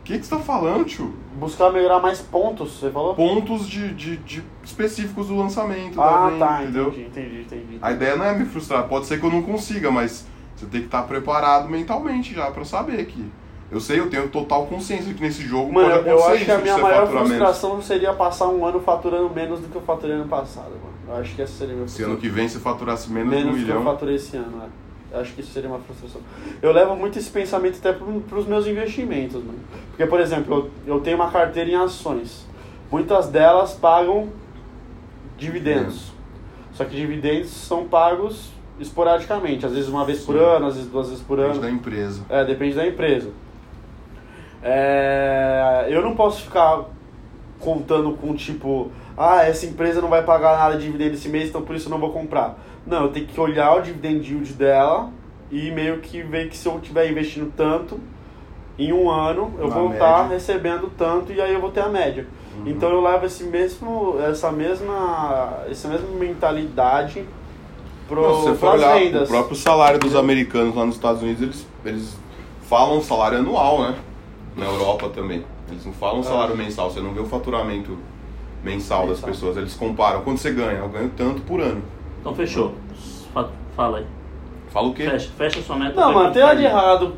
que, que você tá falando, tio? Buscar melhorar mais pontos, você falou? Pontos de, de, de específicos do lançamento. Ah, tá, entendeu? entendi, entendi, entendi. A ideia não é me frustrar. Pode ser que eu não consiga, mas você tem que estar preparado mentalmente já pra saber que. Eu sei, eu tenho total consciência que nesse jogo Mano, pode eu acontecer acho que a minha você maior faturar menos. frustração seria passar um ano faturando menos do que eu faturei ano passado, mano. Eu acho que essa seria a minha Se ano que vem você faturasse menos, menos um do que eu milhão. faturei esse ano, né? Eu acho que isso seria uma frustração. Eu levo muito esse pensamento até para os meus investimentos, mano. Porque, por exemplo, eu, eu tenho uma carteira em ações. Muitas delas pagam dividendos. Só que dividendos são pagos esporadicamente. Às vezes uma vez por Sim. ano, às vezes duas vezes por Depende ano. da empresa. É, depende da empresa. É, eu não posso ficar contando com tipo, ah, essa empresa não vai pagar nada de dividendo esse mês, então por isso eu não vou comprar. Não, eu tenho que olhar o dividend yield dela e meio que ver que se eu estiver investindo tanto, em um ano eu Na vou estar média. recebendo tanto e aí eu vou ter a média. Uhum. Então eu levo esse mesmo, essa mesma, essa mesma mentalidade pro, pras olhar vendas. o próprio salário dos americanos lá nos Estados Unidos, eles, eles falam salário anual, né? Na Europa também. Eles não falam salário Ah. mensal, você não vê o faturamento mensal, das Mensal. pessoas. Eles comparam. Quanto você ganha? Eu ganho tanto por ano. Então fechou. Fa- Fala aí. Fala o quê? Fecha, fecha sua meta. Não, mano, tem nada de errado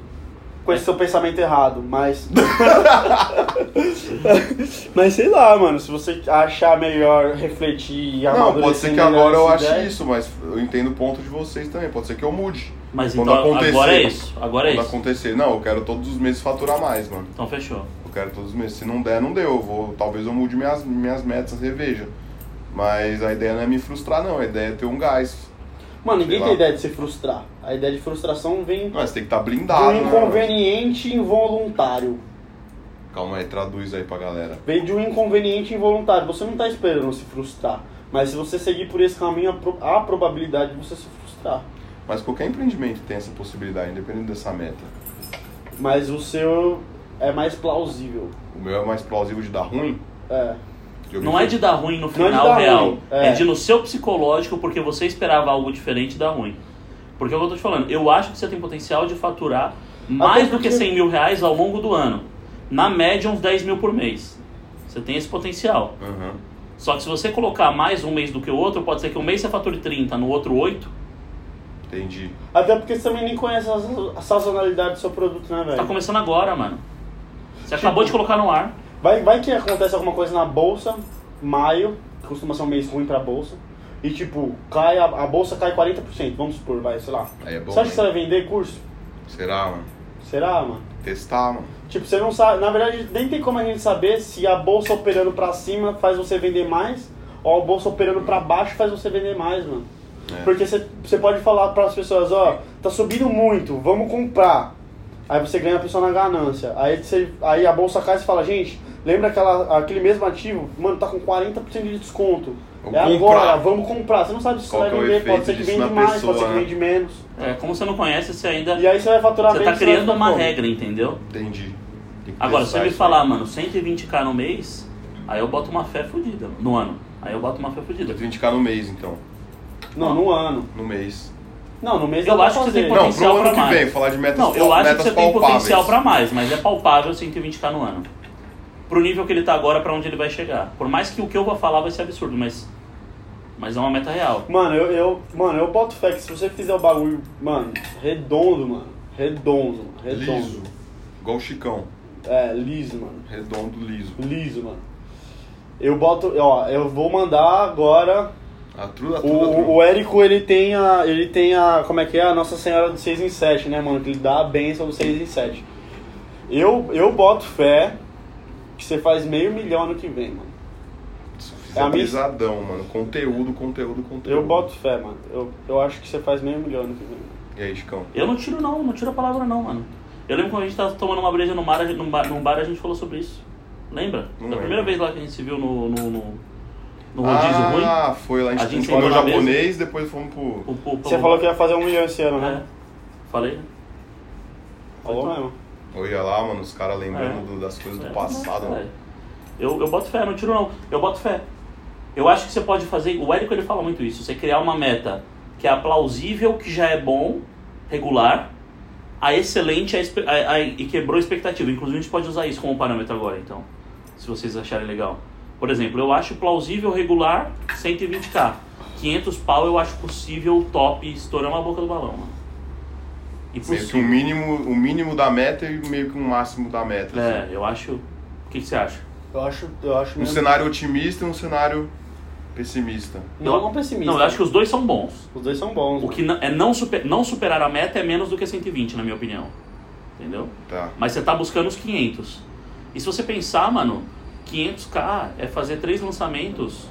com esse seu pensamento errado, mas. mas sei lá, mano, se você achar melhor refletir e Não, pode ser que agora eu ache ideia. isso, mas eu entendo o ponto de vocês também. Pode ser que eu mude. Mas Quando então acontecer. agora é isso. Agora é Quando isso. acontecer, não, eu quero todos os meses faturar mais, mano. Então fechou. Eu quero todos os meses. Se não der, não deu. Eu vou, talvez eu mude minhas, minhas metas, reveja. Mas a ideia não é me frustrar, não. A ideia é ter um gás. Mano, ninguém tem ideia de se frustrar. A ideia de frustração vem Mas tem que estar do blindado, né? inconveniente involuntário. Calma aí, traduz aí pra galera. Vem de um inconveniente involuntário. Você não tá esperando se frustrar. Mas se você seguir por esse caminho, há há probabilidade de você se frustrar. Mas qualquer empreendimento tem essa possibilidade, independente dessa meta. Mas o seu é mais plausível. O meu é mais plausível de dar ruim. É. Não é de dar ruim no Não é de final dar real. ruim, É. é. de no seu psicológico, porque você esperava algo diferente e dar ruim. Porque é o que eu tô te falando. Eu acho que você tem potencial de faturar mais do porque- que 100 mil reais ao longo do ano. Na média, uns 10 mil por mês. Você tem esse potencial. Aham. Só que se você colocar mais um mês do que o outro, pode ser que um mês você fature 30, no outro 8. Entendi. Até porque você também nem conhece a, a sazonalidade do seu produto, né, Tá velho? começando agora, mano. Você Tipo- acabou de colocar no ar. Vai, vai que acontece alguma coisa na bolsa, maio, que costuma ser um mês ruim pra bolsa, e tipo, cai a, a bolsa cai 40%, vamos supor, vai, sei lá. Aí é bom. você acha que você hein? vai vender curso? Será, mano? Será, mano? Testar, mano. Tipo, você não sabe, na verdade, nem tem como a gente saber se a bolsa operando pra cima faz você vender mais, ou a bolsa operando pra baixo faz você vender mais, mano. É. Porque você, você pode falar para as pessoas, ó, tá subindo muito, vamos comprar. Aí você ganha a pessoa na ganância. Aí, você, aí a bolsa cai e você fala, gente, lembra aquela, aquele mesmo ativo? Mano, tá com 40% de desconto. Vamos é comprar. agora, vamos comprar. Você não sabe se Qual é vai o vender, pode ser que vende mais, pessoa, pode ser que né? vende menos. É, como você não conhece, você ainda. E aí você vai faturar Você tá criando uma como? regra, entendeu? Entendi. Agora, se você me falar, aí. mano, 120k no mês, aí eu boto uma fé fodida. No ano. Aí eu boto uma fé fodida. 120k no mês, então. Não, no ano. No mês. Não, no mês Eu acho que você tem fazer. Não, potencial pro ano pra que mais. vem, falar de metas Não, eu acho que você tem palpáveis. potencial pra mais, mas é palpável 120k no ano. Pro nível que ele tá agora, pra onde ele vai chegar. Por mais que o que eu vou falar vai ser absurdo, mas. Mas é uma meta real. Mano, eu, eu, mano, eu boto fé que se você fizer o bagulho, mano, redondo, mano. Redondo, mano. Redondo. Liso. Igual o Chicão. É, liso, mano. Redondo, liso. Liso, mano. Eu boto, ó, eu vou mandar agora. A a O, o Érico, ele tem a. Ele tem a. Como é que é? A Nossa Senhora do 6 em 7, né, mano? Que ele dá a benção do 6 em 7. Eu, eu boto fé que você faz meio milhão ano que vem, mano. É a minha- pesadão, mano. Conteúdo, conteúdo, conteúdo. Eu boto fé, mano. Eu, eu acho que você faz meio milhão ano que vem. mano. E aí, Chicão? Eu não tiro não, não tiro a palavra não, mano. Eu lembro quando a gente tava tomando uma breja no gente- num bar, num bar a gente falou sobre isso. Lembra? Não da lembro. primeira vez lá que a gente se viu no, no, no, no rodízio ruim. ah, foi lá. A A gente, gente comeu sentou na japonês, depois fomos pro... O- o- o- Você falou que ia fazer um milhão esse ano, né? É. Falei, né? Falou Foi mesmo. Olha lá, mano, os caras lembrando É. do- das coisas do É, passado. é. mano. Eu, eu boto fé, não tiro não. Eu boto fé. Eu acho que você pode fazer. O Érico ele fala muito isso. Você criar uma meta que é plausível, que já é bom, regular, a excelente a a- a- e quebrou a expectativa. Inclusive, a gente pode usar isso como parâmetro agora, então. Se vocês acharem legal. Por exemplo, eu acho plausível regular 120k. 500 pau eu acho possível top estourar uma boca do balão, mano. Meio que Impossível. mínimo, o mínimo da meta e meio que um máximo da meta. assim. É, eu acho. O que, que você acha? Eu acho, eu acho Um mesmo- cenário otimista e um cenário pessimista. Não, não pessimista. Não, eu acho que os dois são bons. Os dois são bons. O que não- é não, super, não superar a meta é menos do que 120, na minha opinião. Entendeu? Tá. Mas você tá buscando os 500. E se você pensar, mano, 500k é fazer três lançamentos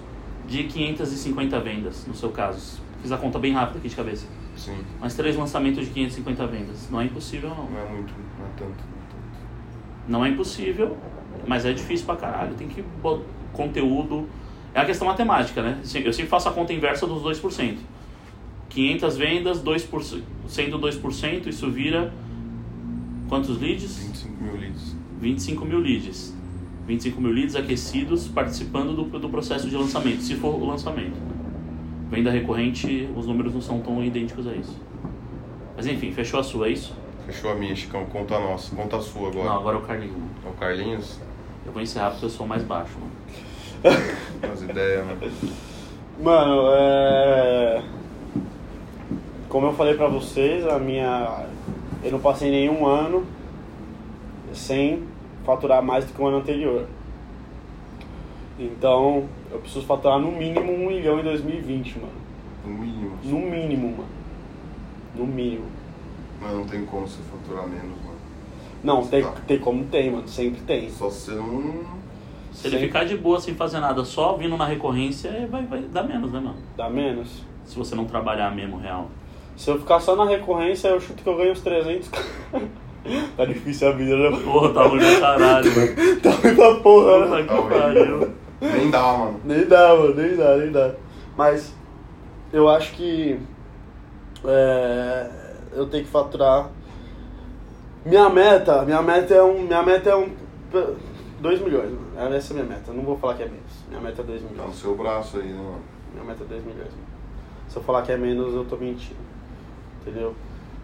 de 550 vendas, no seu caso. Fiz a conta bem rápida aqui de cabeça. Sim. Mas três lançamentos de 550 vendas. Não é impossível, não. Não é muito, não é tanto. Não é tanto. Não é impossível, mas é difícil pra caralho. Tem que botar conteúdo. É a questão matemática, né? Eu sempre faço a conta inversa dos 2%. 500 vendas, 2%, sendo 2%, isso vira quantos leads? 25 mil leads. 25 mil leads. 25 mil leads aquecidos participando do, do processo de lançamento, se for o lançamento. Venda recorrente, os números não são tão idênticos a isso. Mas enfim, fechou a sua, é isso? Fechou a minha, Chicão. Conta a nossa. Conta a sua agora. Não, agora é o Carlinhos. É o Carlinhos? Eu vou encerrar porque eu sou mais baixo. Mano. As ideias, né? Mano, é... Como eu falei pra vocês, a minha... Eu não passei nenhum ano sem faturar mais do que o ano anterior. Então, eu preciso faturar no mínimo um milhão em 2020, mano. No mínimo. No mínimo, mano. No mínimo. Mas não tem como você faturar menos, mano. Não, tem, Tá. tem como tem, mano. Sempre tem. Só se você não. Se ele Sim. ficar de boa sem fazer nada, só vindo na recorrência, é, vai, vai dar menos, né, mano? Dá menos. Se você não trabalhar mesmo real. Se eu ficar só na recorrência, eu chuto que eu ganho uns 300. tá difícil a vida, né? Porra, tá ruim pra caralho, mano. Tá muita porra, né? Que Tá ruim. pariu. Nem dá, mano. Nem dá, mano, nem dá, nem dá. Mas eu acho que é, eu tenho que faturar. Minha meta, minha meta é um. Minha meta é um. 2 milhões, mano. Essa é a minha meta. Eu não vou falar que é menos. Minha meta é 2 Tá no milhões. seu braço aí, né, mano? Minha meta é 2 milhões, mano. Se eu falar que é menos, eu tô mentindo. Entendeu?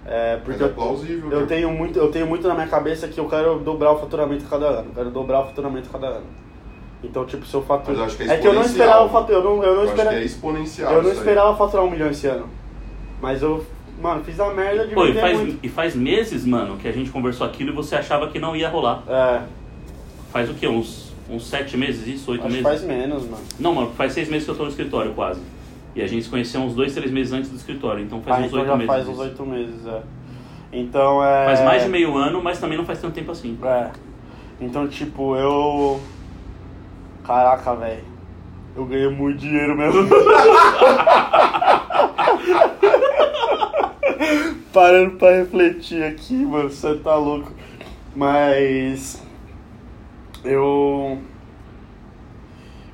É, Mas porque é eu, plausível. eu né? tenho muito, eu tenho muito na minha cabeça que eu quero dobrar o faturamento cada ano. Eu quero dobrar o faturamento cada ano. Então, tipo, se eu faturo. Mas eu acho que é que eu não esperava faturar. Eu não, eu não Eu acho esperava. que é exponencial. Eu não esperava faturar um milhão esse ano. Mas eu, mano, fiz a merda de Pô, e faz, muito. e faz meses, mano, que a gente conversou aquilo e você achava que não ia rolar. É, Faz o quê? Uns, uns sete meses isso? Oito acho meses? faz menos, mano. Não, mano, faz seis meses que eu tô no escritório quase. E a gente se conheceu uns dois, três meses antes do escritório, então faz ah, uns então oito já meses. faz uns oito meses, é. Então é. Faz mais de meio ano, mas também não faz tanto tempo assim. É. Então, tipo, eu. Caraca, velho. Eu ganhei muito dinheiro mesmo. Parando pra refletir aqui, mano, você tá louco. Mas. Eu.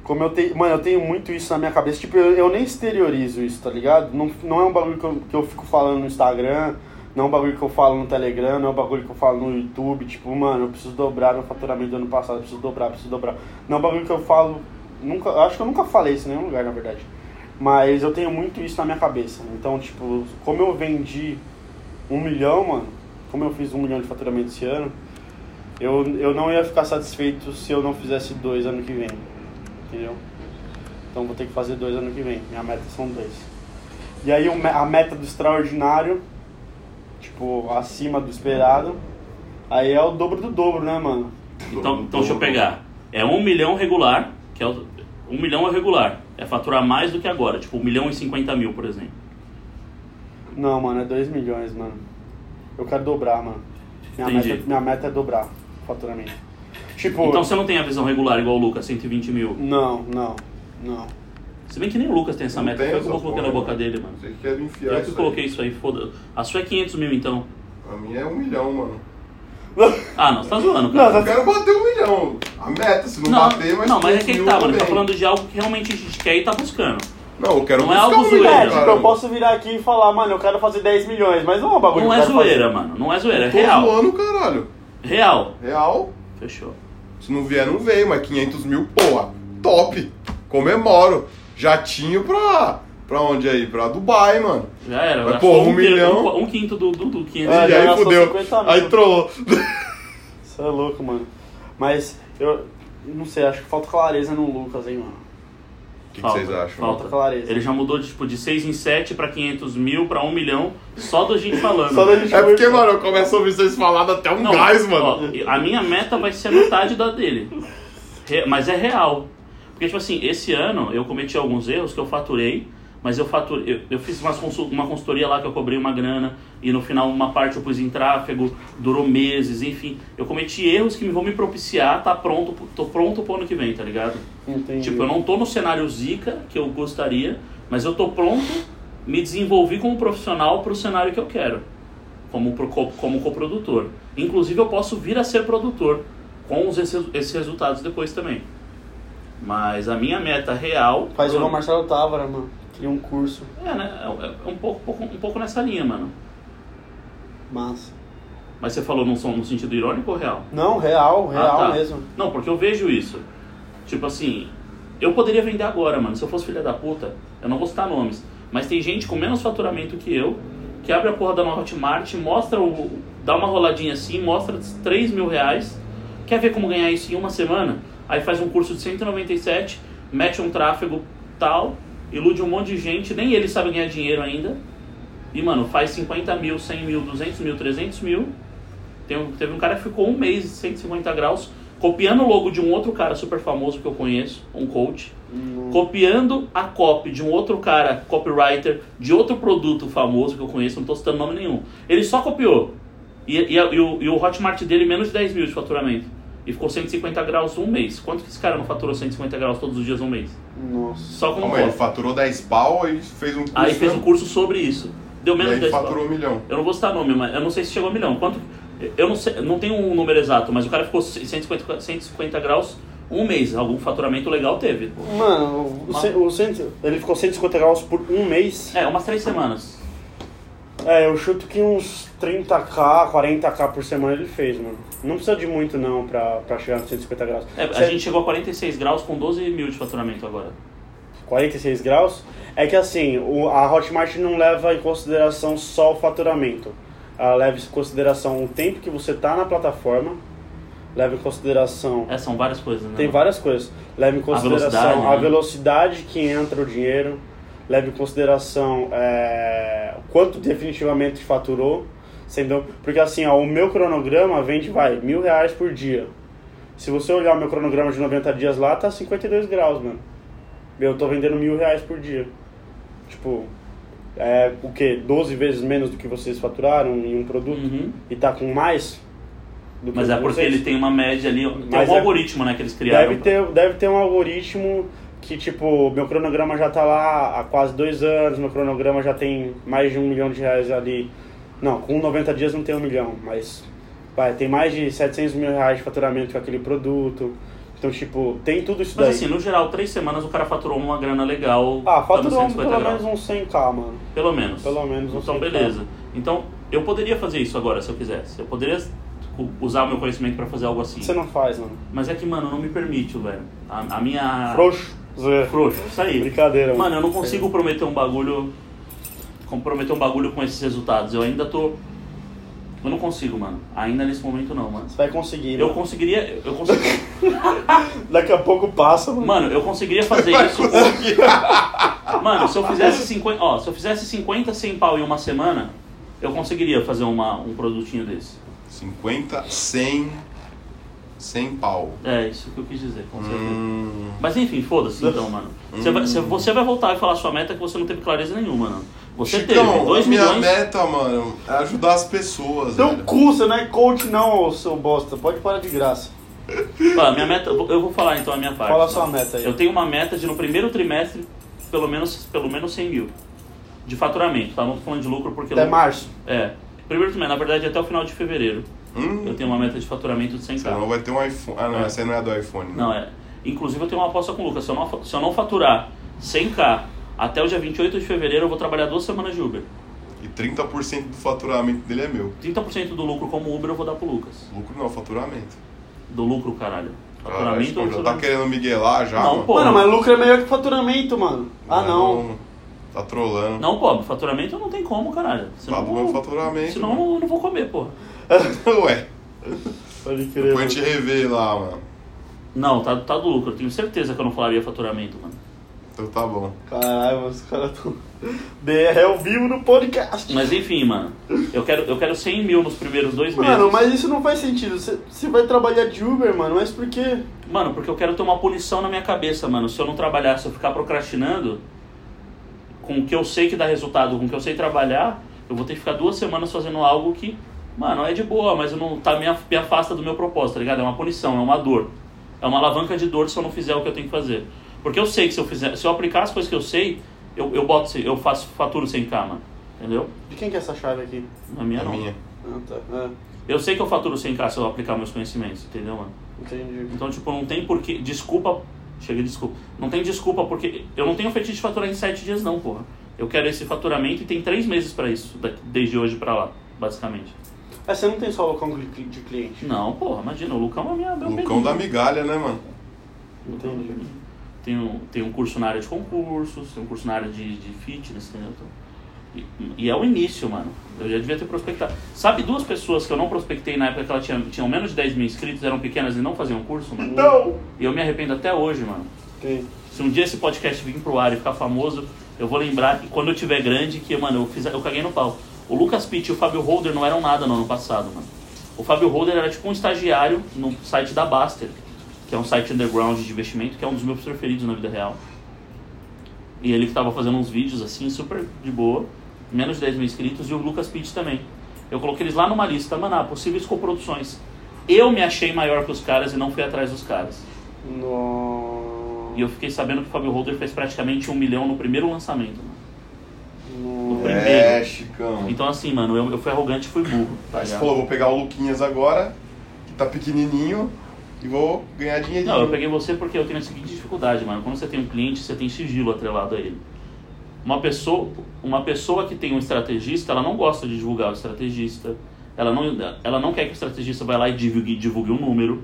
Como eu tenho. Mano, eu tenho muito isso na minha cabeça. Tipo, eu, eu nem exteriorizo isso, tá ligado? Não, não é um bagulho que eu, que eu fico falando no Instagram. Não é um bagulho que eu falo no Telegram, não é um bagulho que eu falo no YouTube, tipo, mano, eu preciso dobrar meu faturamento do ano passado, eu preciso dobrar, preciso dobrar. Não é um bagulho que eu falo, nunca, acho que eu nunca falei isso em nenhum lugar, na verdade. Mas eu tenho muito isso na minha cabeça. Então, tipo, como eu vendi um milhão, mano, como eu fiz um milhão de faturamento esse ano, eu, eu não ia ficar satisfeito se eu não fizesse dois ano que vem. Entendeu? Então vou ter que fazer dois ano que vem. Minha meta são dois. E aí a meta do extraordinário, tipo, acima do esperado, aí é o dobro do dobro, né, mano? Então, então deixa eu pegar. É um milhão regular, que é o, um milhão é regular. É faturar mais do que agora, tipo um milhão e cinquenta mil, por exemplo. Não, mano, é 2 milhões, mano. Eu quero dobrar, mano. Minha, Entendi. meta, minha meta é dobrar o faturamento. Tipo, Então você não tem a visão regular igual o Lucas, 120 mil. não, não, não. Se bem que nem o Lucas tem essa Não meta, tem foi eu que eu coloquei na boca mano. dele, mano. Você que quer me enfiar Eu que isso coloquei aí. isso aí, foda. A sua é 500 mil então. A minha é um milhão, mano. Ah, não, você tá zoando, Não, cara. Eu quero bater um milhão. A meta, se não, Não, bater, mas. não, mas é que 500 ele mil tá, mano. Ele tá falando de algo que realmente a gente quer e tá buscando. Não, eu quero Não é algo um milhão, zoeira. É, tipo, eu posso virar aqui e falar, mano, eu quero fazer 10 milhões, mas não é um bagulho Não é zoeira, fazer. mano. Não é zoeira, é Tô real. zoando, caralho. Real. Real. Fechou. Se não vier, não veio, mas 500 mil, porra, top. Comemoro. Jatinho pra Pra onde aí? Pra Dubai, mano. Já era. Mas, pô, um quinto- milhão. Um, um quinto do, do, do 500. É, e já aí fudeu. 50 mil. Aí trollou. Você é louco, mano. Mas eu não sei, acho que falta clareza no Lucas, hein, mano. O que, que Falta, vocês acham? falta. Clareza. Ele já mudou de, tipo, de 6 em 7 pra 500 mil pra 1 milhão só da gente falando. Só da gente É porque, mano, eu começo a ouvir vocês falando até um Não, gás, mano. ó, a minha meta vai ser a metade da dele. Re- mas é real. Porque, tipo assim, esse ano eu cometi alguns erros que eu faturei, mas eu faturei. Eu, eu fiz umas consul- uma consultoria lá que eu cobrei uma grana e no final uma parte eu pus em tráfego, durou meses, enfim. Eu cometi erros que vão me propiciar, tá pronto, tô pronto pro ano que vem, tá ligado? Entendi. Tipo, eu não tô no cenário zica que eu gostaria, mas eu tô pronto, me desenvolvi como profissional pro cenário que eu quero, como, como coprodutor. Inclusive, eu posso vir a ser produtor com os, esses, esses resultados depois também. Mas a minha meta real. Faz igual o Marcelo Távora, mano. Cria um curso. É, né? É, é um, pouco, um pouco nessa linha, mano. Massa. Mas você falou no, som- no sentido irônico ou real? Não, real, real Ah, tá. mesmo. Não, porque eu vejo isso. Tipo assim, eu poderia vender agora, mano. Se eu fosse filha da puta, eu não vou citar nomes. Mas tem gente com menos faturamento que eu, que abre a porra da nova Hotmart, mostra o. dá uma roladinha assim, mostra 3 mil reais. Quer ver como ganhar isso em uma semana? Aí faz um curso de 197, mete um tráfego tal, ilude um monte de gente, nem ele sabe ganhar dinheiro ainda. E, mano, faz 50 mil, 100 mil, 200 mil, 300 mil. Tem um- teve um cara que ficou um mês, 150 graus, copiando o logo de um outro cara super famoso que eu conheço, um coach, copiando a copy de um outro cara, copywriter, de outro produto famoso que eu conheço, não estou citando nome nenhum. Ele só copiou. E, e, e o, e o Hotmart dele menos de 10 mil de faturamento. E ficou 150 graus um mês. Quanto que esse cara não faturou 150 graus todos os dias um mês? Nossa. Só com Calma aí, ele faturou 10 pau e fez um curso. Aí fez um curso sobre isso. Deu menos de aí 10 pau. faturou um milhão. Eu não vou citar nome, mas eu não sei se chegou a milhão. Quanto? Eu não sei, não tenho um número exato, mas o cara ficou 150, 150 graus um mês. Algum faturamento legal teve. Mano, o, cen- o cento, ele ficou 150 graus por um mês. É, umas três semanas. É, eu chuto que uns 30k, 40k por semana ele fez, mano. Não precisa de muito não pra, pra chegar nos 150 graus. É, a gente chegou a 46 graus com 12 mil de faturamento agora. 46 graus. É que assim, o, a Hotmart não leva em consideração só o faturamento. Ela leva em consideração o tempo que você tá na plataforma, leva em consideração. É, são várias coisas, né? Tem várias coisas. Leva em consideração velocidade, a né? velocidade que entra o dinheiro, leva em consideração é, quanto definitivamente faturou, entendeu? Porque assim, ó, o meu cronograma vende, vai, mil reais por dia. Se você olhar o meu cronograma de 90 dias lá, tá 52 graus, mano. Eu tô vendendo mil reais por dia. Tipo, é o quê? 12 vezes menos do que vocês faturaram em um produto? Uhum. E tá com mais? Do que Mas é porque vocês? ele tem uma média ali. Tem Mas um é- algoritmo, né, que eles criaram. Deve ter, deve ter um algoritmo que, tipo, meu cronograma já tá lá há quase dois anos, meu cronograma já tem mais de um milhão de reais ali. Não, com 90 dias não tem um milhão, mas vai, tem mais de 700 mil reais de faturamento com aquele produto. Então, tipo, tem tudo isso Mas daí. assim, no geral, três semanas o cara faturou uma grana legal. ah, faturou 150 pelo menos uns 100k, mano. Pelo menos. Pelo menos uns Então, 100K. beleza. Então, eu poderia fazer isso agora, se eu quisesse. Eu poderia usar o meu conhecimento pra fazer algo assim. Você não faz, mano. Mas é que, mano, não me permite, velho. A, a minha... Frouxo. Frouxo, isso aí. Brincadeira, mano. Mano, eu não consigo prometer um bagulho... Comprometer um bagulho com esses resultados. Eu ainda tô... Eu não consigo, mano. Ainda nesse momento não, mano. Você vai conseguir, Eu mano. conseguiria... Eu consegui... Daqui a pouco passa, mano. Mano, eu conseguiria fazer isso com... Mano, se eu fizesse 50... Ó, se eu fizesse 50, 100 pau em uma semana, eu conseguiria fazer uma, um produtinho desse. 50, 100, 100 pau. É, isso que eu quis dizer, com certeza. Hum, Mas enfim, foda-se então, mano. Você vai, você- você vai voltar e falar sua meta que você não teve clareza nenhuma, mano. Você Chicão, teve 2 minha milhões. meta, mano, é ajudar as pessoas, Teu velho. cu, você não é coach não, seu bosta. Pode parar de graça. Minha meta, eu vou falar então a minha parte. Fala a tá? sua meta aí. Eu tenho uma meta de no primeiro trimestre, pelo menos, pelo menos 100 mil. De faturamento, tá? Não tô falando de lucro porque. Até lucro- março. É. Primeiro trimestre, na verdade, até o final de fevereiro. Hum, Eu tenho uma meta de faturamento de 100k. você não vai ter um iPhone. Ah, não, É. essa aí não é do iPhone. né? Não, é. Inclusive eu tenho uma aposta com o Lucas. Se eu não, se eu não faturar 100k até o dia 28 de fevereiro, eu vou trabalhar duas semanas de Uber. E 30% do faturamento dele é meu. 30% do lucro como Uber eu vou dar pro Lucas. Lucro não, faturamento. Do lucro, caralho. Caralho, Faturamento ou já tá querendo miguelar já, Não, mano? pô. Mano, mas lucro é melhor que faturamento, mano. Ah, Mas não. Tá Tá trolando. Não, pô, faturamento não tem como, caralho. Tá Senão, do meu faturamento. senão mano. eu não vou comer, porra. Ué, Pode crer. depois a gente rever lá, mano. Não, tá, tá do lucro. Eu tenho certeza que eu não falaria faturamento, mano. Então tá bom. Caralho, mano, os caras tão. BR ao vivo no podcast. Mas enfim, mano. Eu quero, eu quero 100 mil nos primeiros dois meses. Mano, mas isso não faz sentido. Você vai trabalhar de Uber, mano, mas por quê? Mano, porque eu quero ter uma punição na minha cabeça, mano. Se eu não trabalhar, se eu ficar procrastinando, com o que eu sei que dá resultado, com o que eu sei trabalhar, eu vou ter que ficar duas semanas fazendo algo que, mano, é de boa, mas eu não tá me, me afasta do meu propósito, tá ligado? É uma punição, é uma dor. É uma alavanca de dor se eu não fizer o que eu tenho que fazer. Porque eu sei que se eu fizer, se eu aplicar as coisas que eu sei, eu, eu boto, eu faço faturo sem mano. Entendeu? De quem que é essa chave aqui? Na minha É não. minha. Ah, tá. É, Eu sei que eu faturo sem k se eu aplicar meus conhecimentos, entendeu, mano? entendi. Então, tipo, não tem porquê. Desculpa. Chega, desculpa. Não tem desculpa porque. Eu não tenho fetiche de faturar em sete dias, não, porra. Eu quero esse faturamento e tem três meses pra isso, desde hoje pra lá, basicamente. É, você não tem só de cli- de cliente. Não, porra, imagina, o Lucão é minha. Lucão da migalha, né, mano? Entendi. Tem um, tem um curso na área de concursos, tem um curso na área de, de fitness, entendeu? E, e é o início, mano. Eu já devia ter prospectado. Sabe duas pessoas que eu não prospectei na época que elas tinham, tinham menos de 10 mil inscritos, eram pequenas e não faziam curso, mano? Não! E eu me arrependo até hoje, mano. Quem? Se um dia esse podcast vir pro ar e ficar famoso, eu vou lembrar que quando eu tiver grande, que, mano, eu, fiz, eu caguei no pau. O Lucas Pitt e o Fábio Holder não eram nada no ano passado, mano. O Fábio Holder era tipo um estagiário no site da Baster, que é um site underground de investimento, que é um dos meus preferidos na vida real. E ele que tava fazendo uns vídeos assim, super de boa, menos de 10 mil inscritos, e o Lucas Pitt também. Eu coloquei eles lá numa lista, mano, ah, possíveis coproduções. Eu me achei maior que os caras e não fui atrás dos caras. No... E eu fiquei sabendo que o Fábio Holder fez praticamente um milhão no primeiro lançamento. mano. No... primeiro. É, Chicão. Então assim, mano, eu, eu fui arrogante e fui burro. Tá você falou, vou pegar o Luquinhas agora, que tá pequenininho, e vou ganhar dinheirinho. Não, eu peguei você porque eu tenho a seguinte dificuldade, mano. Quando você tem um cliente, você tem sigilo atrelado a ele. Uma pessoa, uma pessoa que tem um estrategista, ela não gosta de divulgar o estrategista. Ela não, ela não quer que o estrategista vá lá e divulgue, divulgue um número.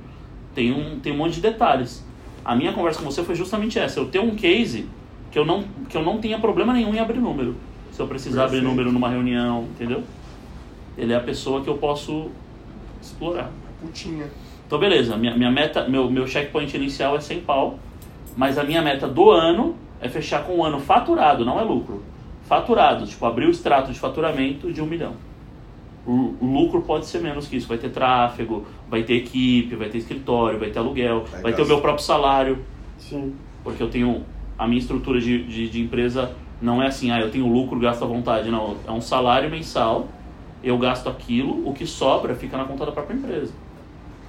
Tem um, tem um monte de detalhes. A minha conversa com você foi justamente essa. Eu tenho um case que eu não, que eu não tenha problema nenhum em abrir número. Se eu precisar abrir Perfeito. número numa reunião, entendeu? Ele é a pessoa que eu posso explorar. Putinha. Então, beleza, minha, minha meta, meu, meu checkpoint inicial é 100 pau, mas a minha meta do ano é fechar com um ano faturado, não é lucro. Faturado, tipo, abrir o extrato de faturamento de um milhão. O, o lucro pode ser menos que isso, vai ter tráfego, vai ter equipe, vai ter escritório, vai ter aluguel, Vai vai ter o meu próprio salário, Sim. porque eu tenho a minha estrutura de, de, de empresa não é assim, ah, eu tenho lucro, gasto à vontade, não, é um salário mensal, eu gasto aquilo, o que sobra fica na conta da própria empresa.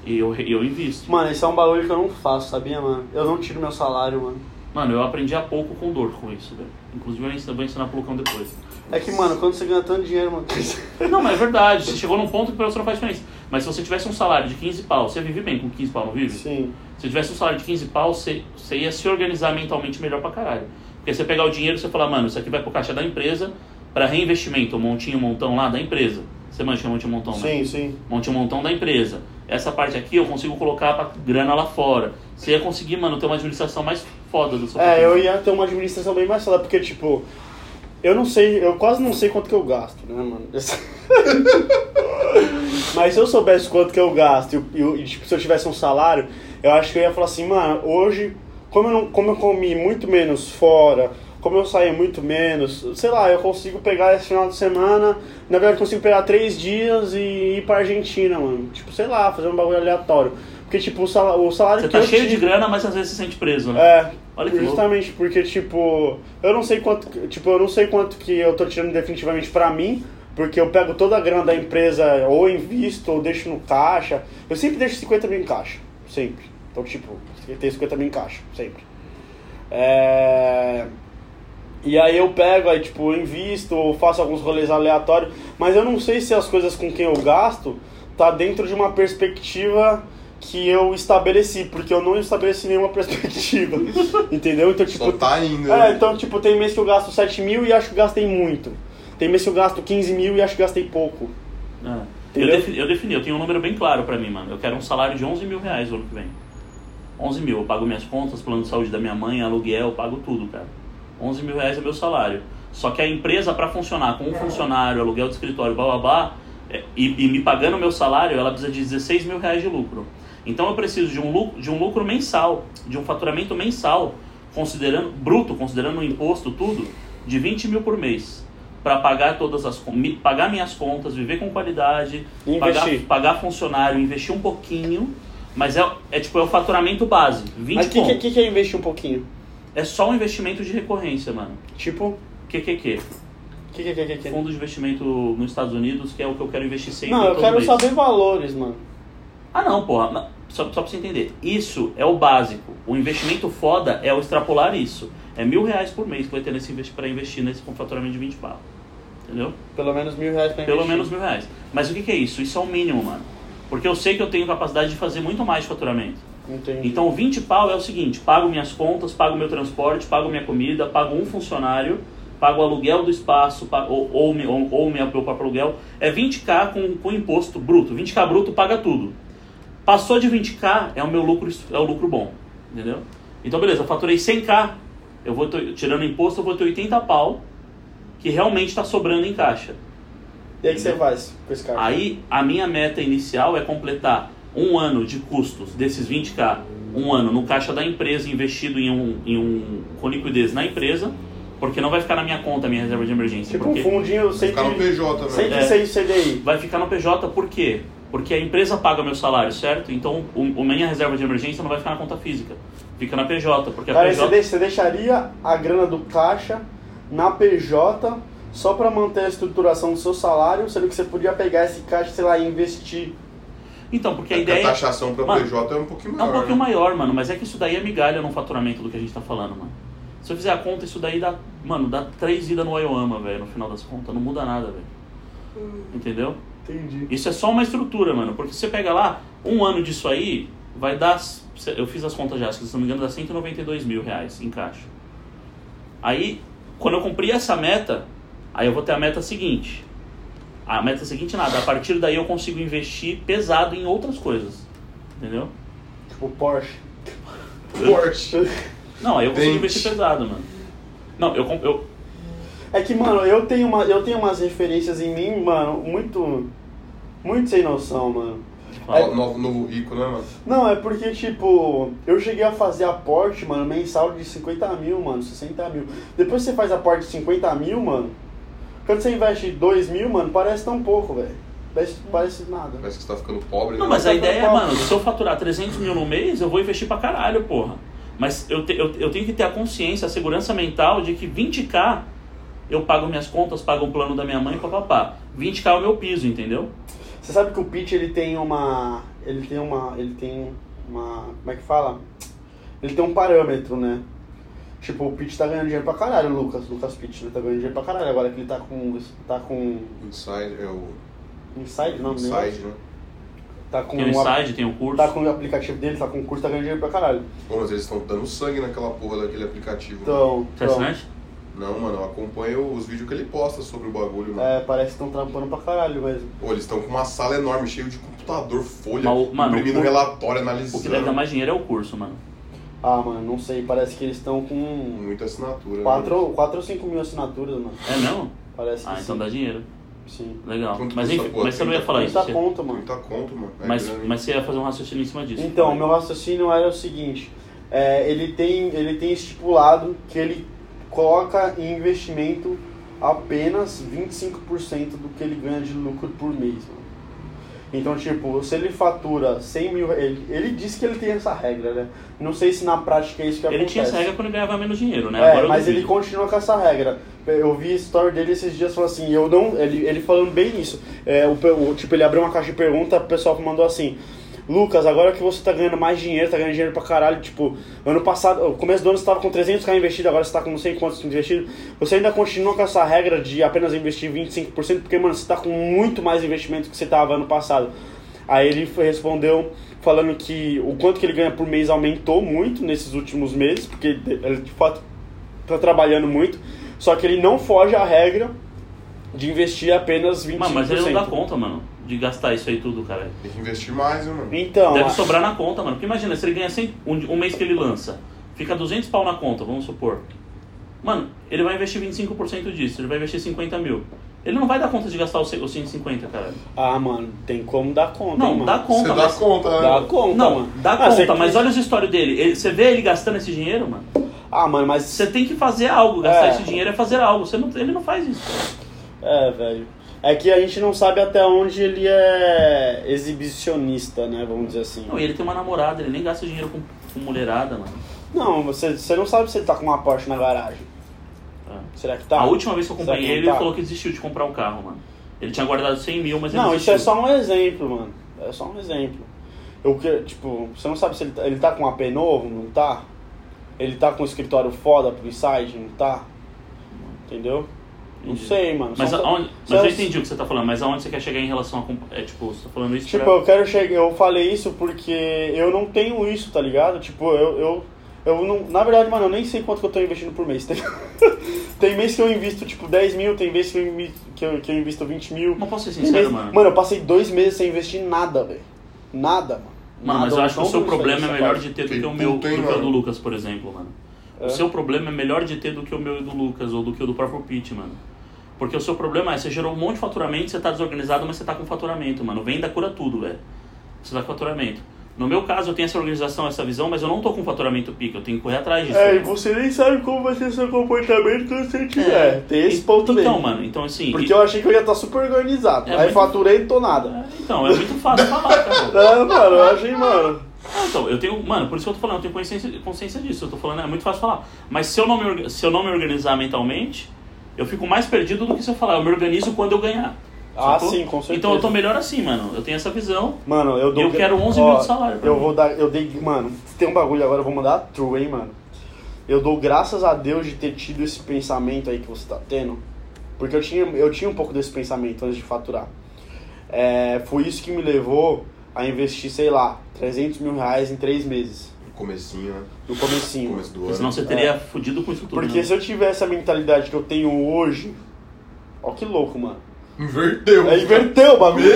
E eu, eu invisto. Mano, esse é um bagulho que eu não faço, sabia, mano? Eu não tiro meu salário, mano. Mano, eu aprendi há pouco com dor com isso, velho. Inclusive eu vou ensinar pro Lucão depois. É que, mano, quando você ganha tanto dinheiro, mano. Não, mas é verdade, você chegou num ponto que pra você não faz diferença. Mas se você tivesse um salário de 15 pau, você vive bem com 15 pau, não vive? Sim. Se tivesse um salário de 15 pau, você, você ia se organizar mentalmente melhor pra caralho. Porque você pegar o dinheiro e você falar, mano, isso aqui vai pro caixa da empresa pra reinvestimento, o montinho, montão lá da empresa. Você mancha o montinho, montão, né? Sim, sim. monte um montão da empresa. Essa parte aqui eu consigo colocar pra grana lá fora. Você ia conseguir, mano, ter uma administração mais foda do seu É, eu ia ter uma administração bem mais foda, porque, tipo, eu não sei, eu quase não sei quanto que eu gasto, né, mano? Mas se eu soubesse quanto que eu gasto e, tipo, se eu tivesse um salário, eu acho que eu ia falar assim, mano, hoje, como eu, não, como eu comi muito menos fora, como eu saí muito menos, sei lá, eu consigo pegar esse final de semana, na verdade eu consigo pegar três dias e ir pra Argentina, mano. Tipo, sei lá, fazer um bagulho aleatório. Porque, tipo, o salário, o salário Você tá cheio de grana, mas às vezes se sente preso, né? é, Olha que louco. justamente porque tipo, eu não sei quanto, tipo, eu não sei quanto que eu tô tirando definitivamente pra mim, porque eu pego toda a grana da empresa ou invisto ou deixo no caixa. Eu sempre deixo 50 mil em caixa, sempre. Então, tipo, tem 50 mil em caixa, sempre. É... E aí eu pego, aí tipo, eu invisto, ou faço alguns rolês aleatórios, mas eu não sei se as coisas com quem eu gasto tá dentro de uma perspectiva que eu estabeleci, porque eu não estabeleci nenhuma perspectiva, entendeu? Então, tipo, Só tá indo. é, né? então, tipo, tem mês que eu gasto 7 mil e acho que gastei muito. Tem mês que eu gasto 15 mil e acho que gastei pouco. É. Eu, Entendeu? defini, eu defini, eu tenho um número bem claro pra mim, mano. Eu quero um salário de 11 mil reais no ano que vem. 11 mil, eu pago minhas contas, plano de saúde da minha mãe, aluguel, eu pago tudo, cara. 11 mil reais é meu salário. Só que a empresa, para funcionar com um funcionário, aluguel de escritório, blá blá blá, é, e, e me pagando o meu salário, ela precisa de 16 mil reais de lucro. Então eu preciso de um lucro, de um lucro mensal, de um faturamento mensal, considerando bruto, considerando o imposto, tudo, de 20 mil por mês. Para pagar todas as pagar minhas contas, viver com qualidade, E pagar, investir. pagar funcionário, investir um pouquinho, mas é, é tipo é o faturamento base, 20 Mas o que, que, que é investir um pouquinho? É só um investimento de recorrência, mano. Tipo, QQQ. que, que, que, que, que? Fundo de investimento nos Estados Unidos, que é o que eu quero investir sempre. Não, eu quero mês. saber valores, mano. Ah, não, porra. Só, só pra você entender. Isso é o básico. O investimento foda é o extrapolar isso. É mil reais por mês que vai ter nesse pra investir nesse com faturamento de 20 pau. Entendeu? Pelo menos mil reais pra Pelo investir. menos mil reais. Mas o que, que é isso? Isso é o mínimo, mano. Porque eu sei que eu tenho capacidade de fazer muito mais de faturamento. Entendi. Então, 20 pau é o seguinte: pago minhas contas, pago meu transporte, pago minha comida, pago um funcionário, pago o aluguel do espaço, pa- ou, ou, ou, ou meu próprio aluguel. É 20k com, com imposto bruto. 20k bruto paga tudo. Passou de 20k é o meu lucro, é o lucro bom. Entendeu? Então, beleza, eu faturei 100k, eu vou ter- tirando imposto, eu vou ter 80 pau, que realmente está sobrando em caixa. E aí o que você faz com esse cara? Aí a minha meta inicial é completar um ano de custos desses 20k, um ano no caixa da empresa investido em um, em um com liquidez na empresa, porque não vai ficar na minha conta a minha reserva de emergência. tipo porque um fundinho sem Ficar no PJ, né? 106 CDI. vai ficar no PJ por quê? Porque a empresa paga meu salário, certo? Então o, o minha reserva de emergência não vai ficar na conta física, fica na PJ, porque a Cara, você, PJ deixa- você deixaria a grana do caixa na PJ só pra manter a estruturação do seu salário, sendo que você podia pegar esse caixa, sei lá, e investir. Então, porque a É que ideia a taxação pra Mano, PJ é um pouquinho É maior. um pouquinho né? maior, mano, mas é que isso daí é migalha no faturamento do que a gente tá falando, mano. Se eu fizer a conta, isso daí dá, mano, dá três idas no Ioama, velho, no final das contas. Não muda nada, velho. Entendeu? Entendi. Isso é só uma estrutura, mano. Porque se você pega lá, um ano disso aí, vai dar. Eu fiz as contas já, se não me engano, dá 192 mil reais em caixa. Aí, quando eu cumprir essa meta, aí eu vou ter a meta seguinte. A meta seguinte nada, a partir daí eu consigo investir pesado em outras coisas. Entendeu? Tipo Porsche. Porsche. Não, aí eu consigo Dente. investir pesado, mano. Não, eu, eu, É que, mano, eu tenho, uma, eu tenho umas referências em mim, mano, muito. Muito sem noção, mano. Novo, novo, novo rico, né, mano? Não, é porque, tipo, eu cheguei a fazer aporte, mano, mensal de 50 mil, mano, 60 mil. Depois que você faz aporte de 50 mil, mano, quando você investe 2 mil, mano, parece tão pouco, velho. Parece, parece nada. Parece que você tá ficando pobre, Não, né? mas a Tá ideia é, mano, se eu faturar 300 mil no mês, eu vou investir pra caralho, porra. Mas eu, te- eu, eu tenho que ter a consciência, a segurança mental de que 20k eu pago minhas contas, pago o plano da minha mãe, papapá. 20k é o meu piso, entendeu? Você sabe que o Pitch, ele tem uma... Ele tem uma... Ele tem uma... Como é que fala? Ele tem um parâmetro, né? Tipo, o Pitch tá ganhando dinheiro pra caralho, o Lucas. Lucas Pitch, né? Tá ganhando dinheiro pra caralho agora que ele tá com... Tá com... Inside, é o Inside, não, Inside, né? Tá com Tem o um Inside, tem o curso. Tá com o aplicativo dele, tá com o curso, tá ganhando dinheiro pra caralho. Pô, mas eles estão dando sangue naquela porra daquele aplicativo. Então, então assinante? Não, mano, eu acompanho os vídeos que ele posta sobre o bagulho, mano. é, parece que estão trampando pra caralho mesmo. Pô, eles estão com uma sala enorme, cheio de computador, folha, mano, imprimindo o- relatório, O que analisando. deve dar mais dinheiro é o curso, mano. Ah, mano, não sei, parece que eles estão com Muita assinatura. né? 4 quatro ou 5 mil assinaturas, mano. É mesmo? Parece que Ah, sim. então dá dinheiro. Sim. Legal. Quanto Mas custa, enfim, pô? mas você não ia falar isso. Muita você- conta, mano. Muita conta, mano. É Mas, mas você ia fazer um raciocínio em cima disso. Então, meu raciocínio era o seguinte, é, ele, tem, ele tem estipulado que ele coloca em investimento apenas 25% do que ele ganha de lucro por mês, mano. Então, tipo, se ele fatura 100 mil... Ele, ele disse que ele tem essa regra, né? Não sei se na prática é isso que Ele acontece. tinha essa regra quando ele ganhava menos dinheiro, né? É, Agora mas ele continua com essa regra. Eu vi a story dele esses dias falando assim, eu não. Ele, ele falando bem isso. É, o- tipo, ele abriu uma caixa de pergunta, o pessoal mandou assim. Lucas, agora que você tá ganhando mais dinheiro, tá ganhando dinheiro pra caralho, tipo, ano passado, no começo do ano você tava com 300k investido, agora você tá com não sei quantos investido, você ainda continua com essa regra de apenas investir 25%, porque, mano, você tá com muito mais investimento que você tava ano passado. Aí ele respondeu falando que o quanto que ele ganha por mês aumentou muito nesses últimos meses, porque ele de fato tá trabalhando muito, só que ele não foge à regra de investir apenas 25%. Mano, mas ele não dá conta, mano, de gastar isso aí tudo, cara. Tem que investir mais, mano? Então, Deve a- sobrar na conta, mano. Porque imagina, se ele ganha 100, um, um mês que ele lança, fica 200 pau na conta, vamos supor. Mano, ele vai investir 25% disso, ele vai investir 50 mil. Ele não vai dar conta de gastar os 150, cara. Ah, mano, tem como dar conta, Não, hein, mano. dá conta, Você dá mas... conta, né? Dá conta, Não, mano. dá Ah, conta, mas olha os stories dele. Ele- você vê ele gastando esse dinheiro, mano? Ah, mano, mas... Você tem que fazer algo. Gastar É. esse dinheiro é fazer algo. Você não, ele não faz isso. É, velho. É que a gente não sabe até onde ele é exibicionista, né? Vamos dizer assim. Não, e ele tem uma namorada, ele nem gasta dinheiro com, com mulherada, mano. Não, você, você não sabe se ele tá com uma Porsche na garagem. É. Será que tá? A última vez que eu que ele, ele tá? falou que desistiu de comprar um carro, mano. Ele tinha guardado 100 mil, mas ele Não, isso é desistiu. só um exemplo, mano. É só um exemplo. Eu tipo, você não sabe se ele tá, ele tá com um AP novo, não tá? Ele tá com um escritório foda pro Inside, não tá? Entendeu? Não sei, mano. Mas, aonde, mas eu entendi o que você tá falando, mas aonde você quer chegar em relação a. comp- É tipo, você tá falando isso Tipo, pra... eu quero chegar. Eu falei isso porque eu não tenho isso, tá ligado? Tipo, eu. eu eu não, na verdade, mano, eu nem sei quanto que eu tô investindo por mês. Tem, tem mês que eu invisto, tipo, 10 mil, tem mês que eu, invi- que eu, que eu invisto 20 mil. Não posso ser sincero, mês- mano. Mano, eu passei dois meses sem investir em nada, velho. Nada, mano. Mano, mas eu acho que o seu problema é melhor de ter do Que o meu do que o do? Lucas, por exemplo, mano. É? O seu problema é melhor de ter do que o meu e do Lucas, ou do que o do próprio Pete, mano. Porque o seu problema é, você gerou um monte de faturamento, você tá desorganizado, mas você tá com faturamento, mano. Venda cura tudo, velho. Você tá com faturamento. No meu caso, eu tenho essa organização, essa visão, mas eu não tô com faturamento pica, eu tenho que correr atrás disso. É, e você nem sabe como vai ser seu comportamento quando você tiver. Tem esse ponto Então, dele. mano, então assim. Porque eu achei que eu ia estar super organizado. É aí muito- faturei e não tô nada. É, Então, é muito fácil falar, cara. É, mano, eu achei, mano. Ah, Então, eu tenho. Mano, por isso que eu tô falando, eu tenho consciência, consciência disso. Eu tô falando, é muito fácil falar. Mas se eu, não me, se eu não me organizar mentalmente, eu fico mais perdido do que se eu falar. Eu me organizo quando eu ganhar. Ah, sacou? sim, com certeza. Então eu tô melhor assim, mano. Eu tenho essa visão. Mano, eu dou. Eu quero 11 Ó, mil de salário Eu mim. vou dar. Eu dei. Mano, tem um bagulho agora, eu vou mandar a true, hein, mano. Eu dou graças a Deus de ter tido esse pensamento aí que você tá tendo. Porque eu tinha, eu tinha um pouco desse pensamento antes de faturar. É, foi isso que me levou a investir, sei lá, 300 mil reais em três meses. No comecinho, né? No comecinho. Começo do Porque ano. senão você teria É. fudido com isso tudo. Porque né? se eu tivesse a mentalidade que eu tenho hoje. Ó, que louco, mano. Inverteu. É, inverteu o bagulho.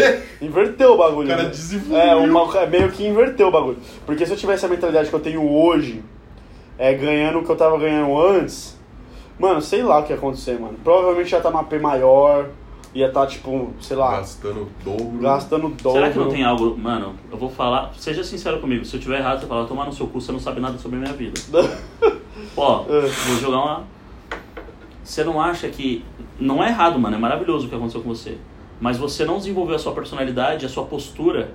Inverteu o bagulho. O cara né? desenvolveu. É, uma, meio que inverteu o bagulho. Porque se eu tivesse a mentalidade que eu tenho hoje, é, ganhando o que eu tava ganhando antes, mano, sei lá o que ia acontecer, mano. Provavelmente ia tá numa P maior, ia tá, tipo, sei lá, Gastando dobro. gastando dobro. Será que não tem algo. Mano, eu vou falar. Seja sincero comigo. Se eu tiver errado, você fala, tomar no seu cu, você não sabe nada sobre a minha vida. Ó, É. vou jogar uma. Você não acha que. Não é errado, mano, é maravilhoso o que aconteceu com você. Mas você não desenvolveu a sua personalidade, a sua postura,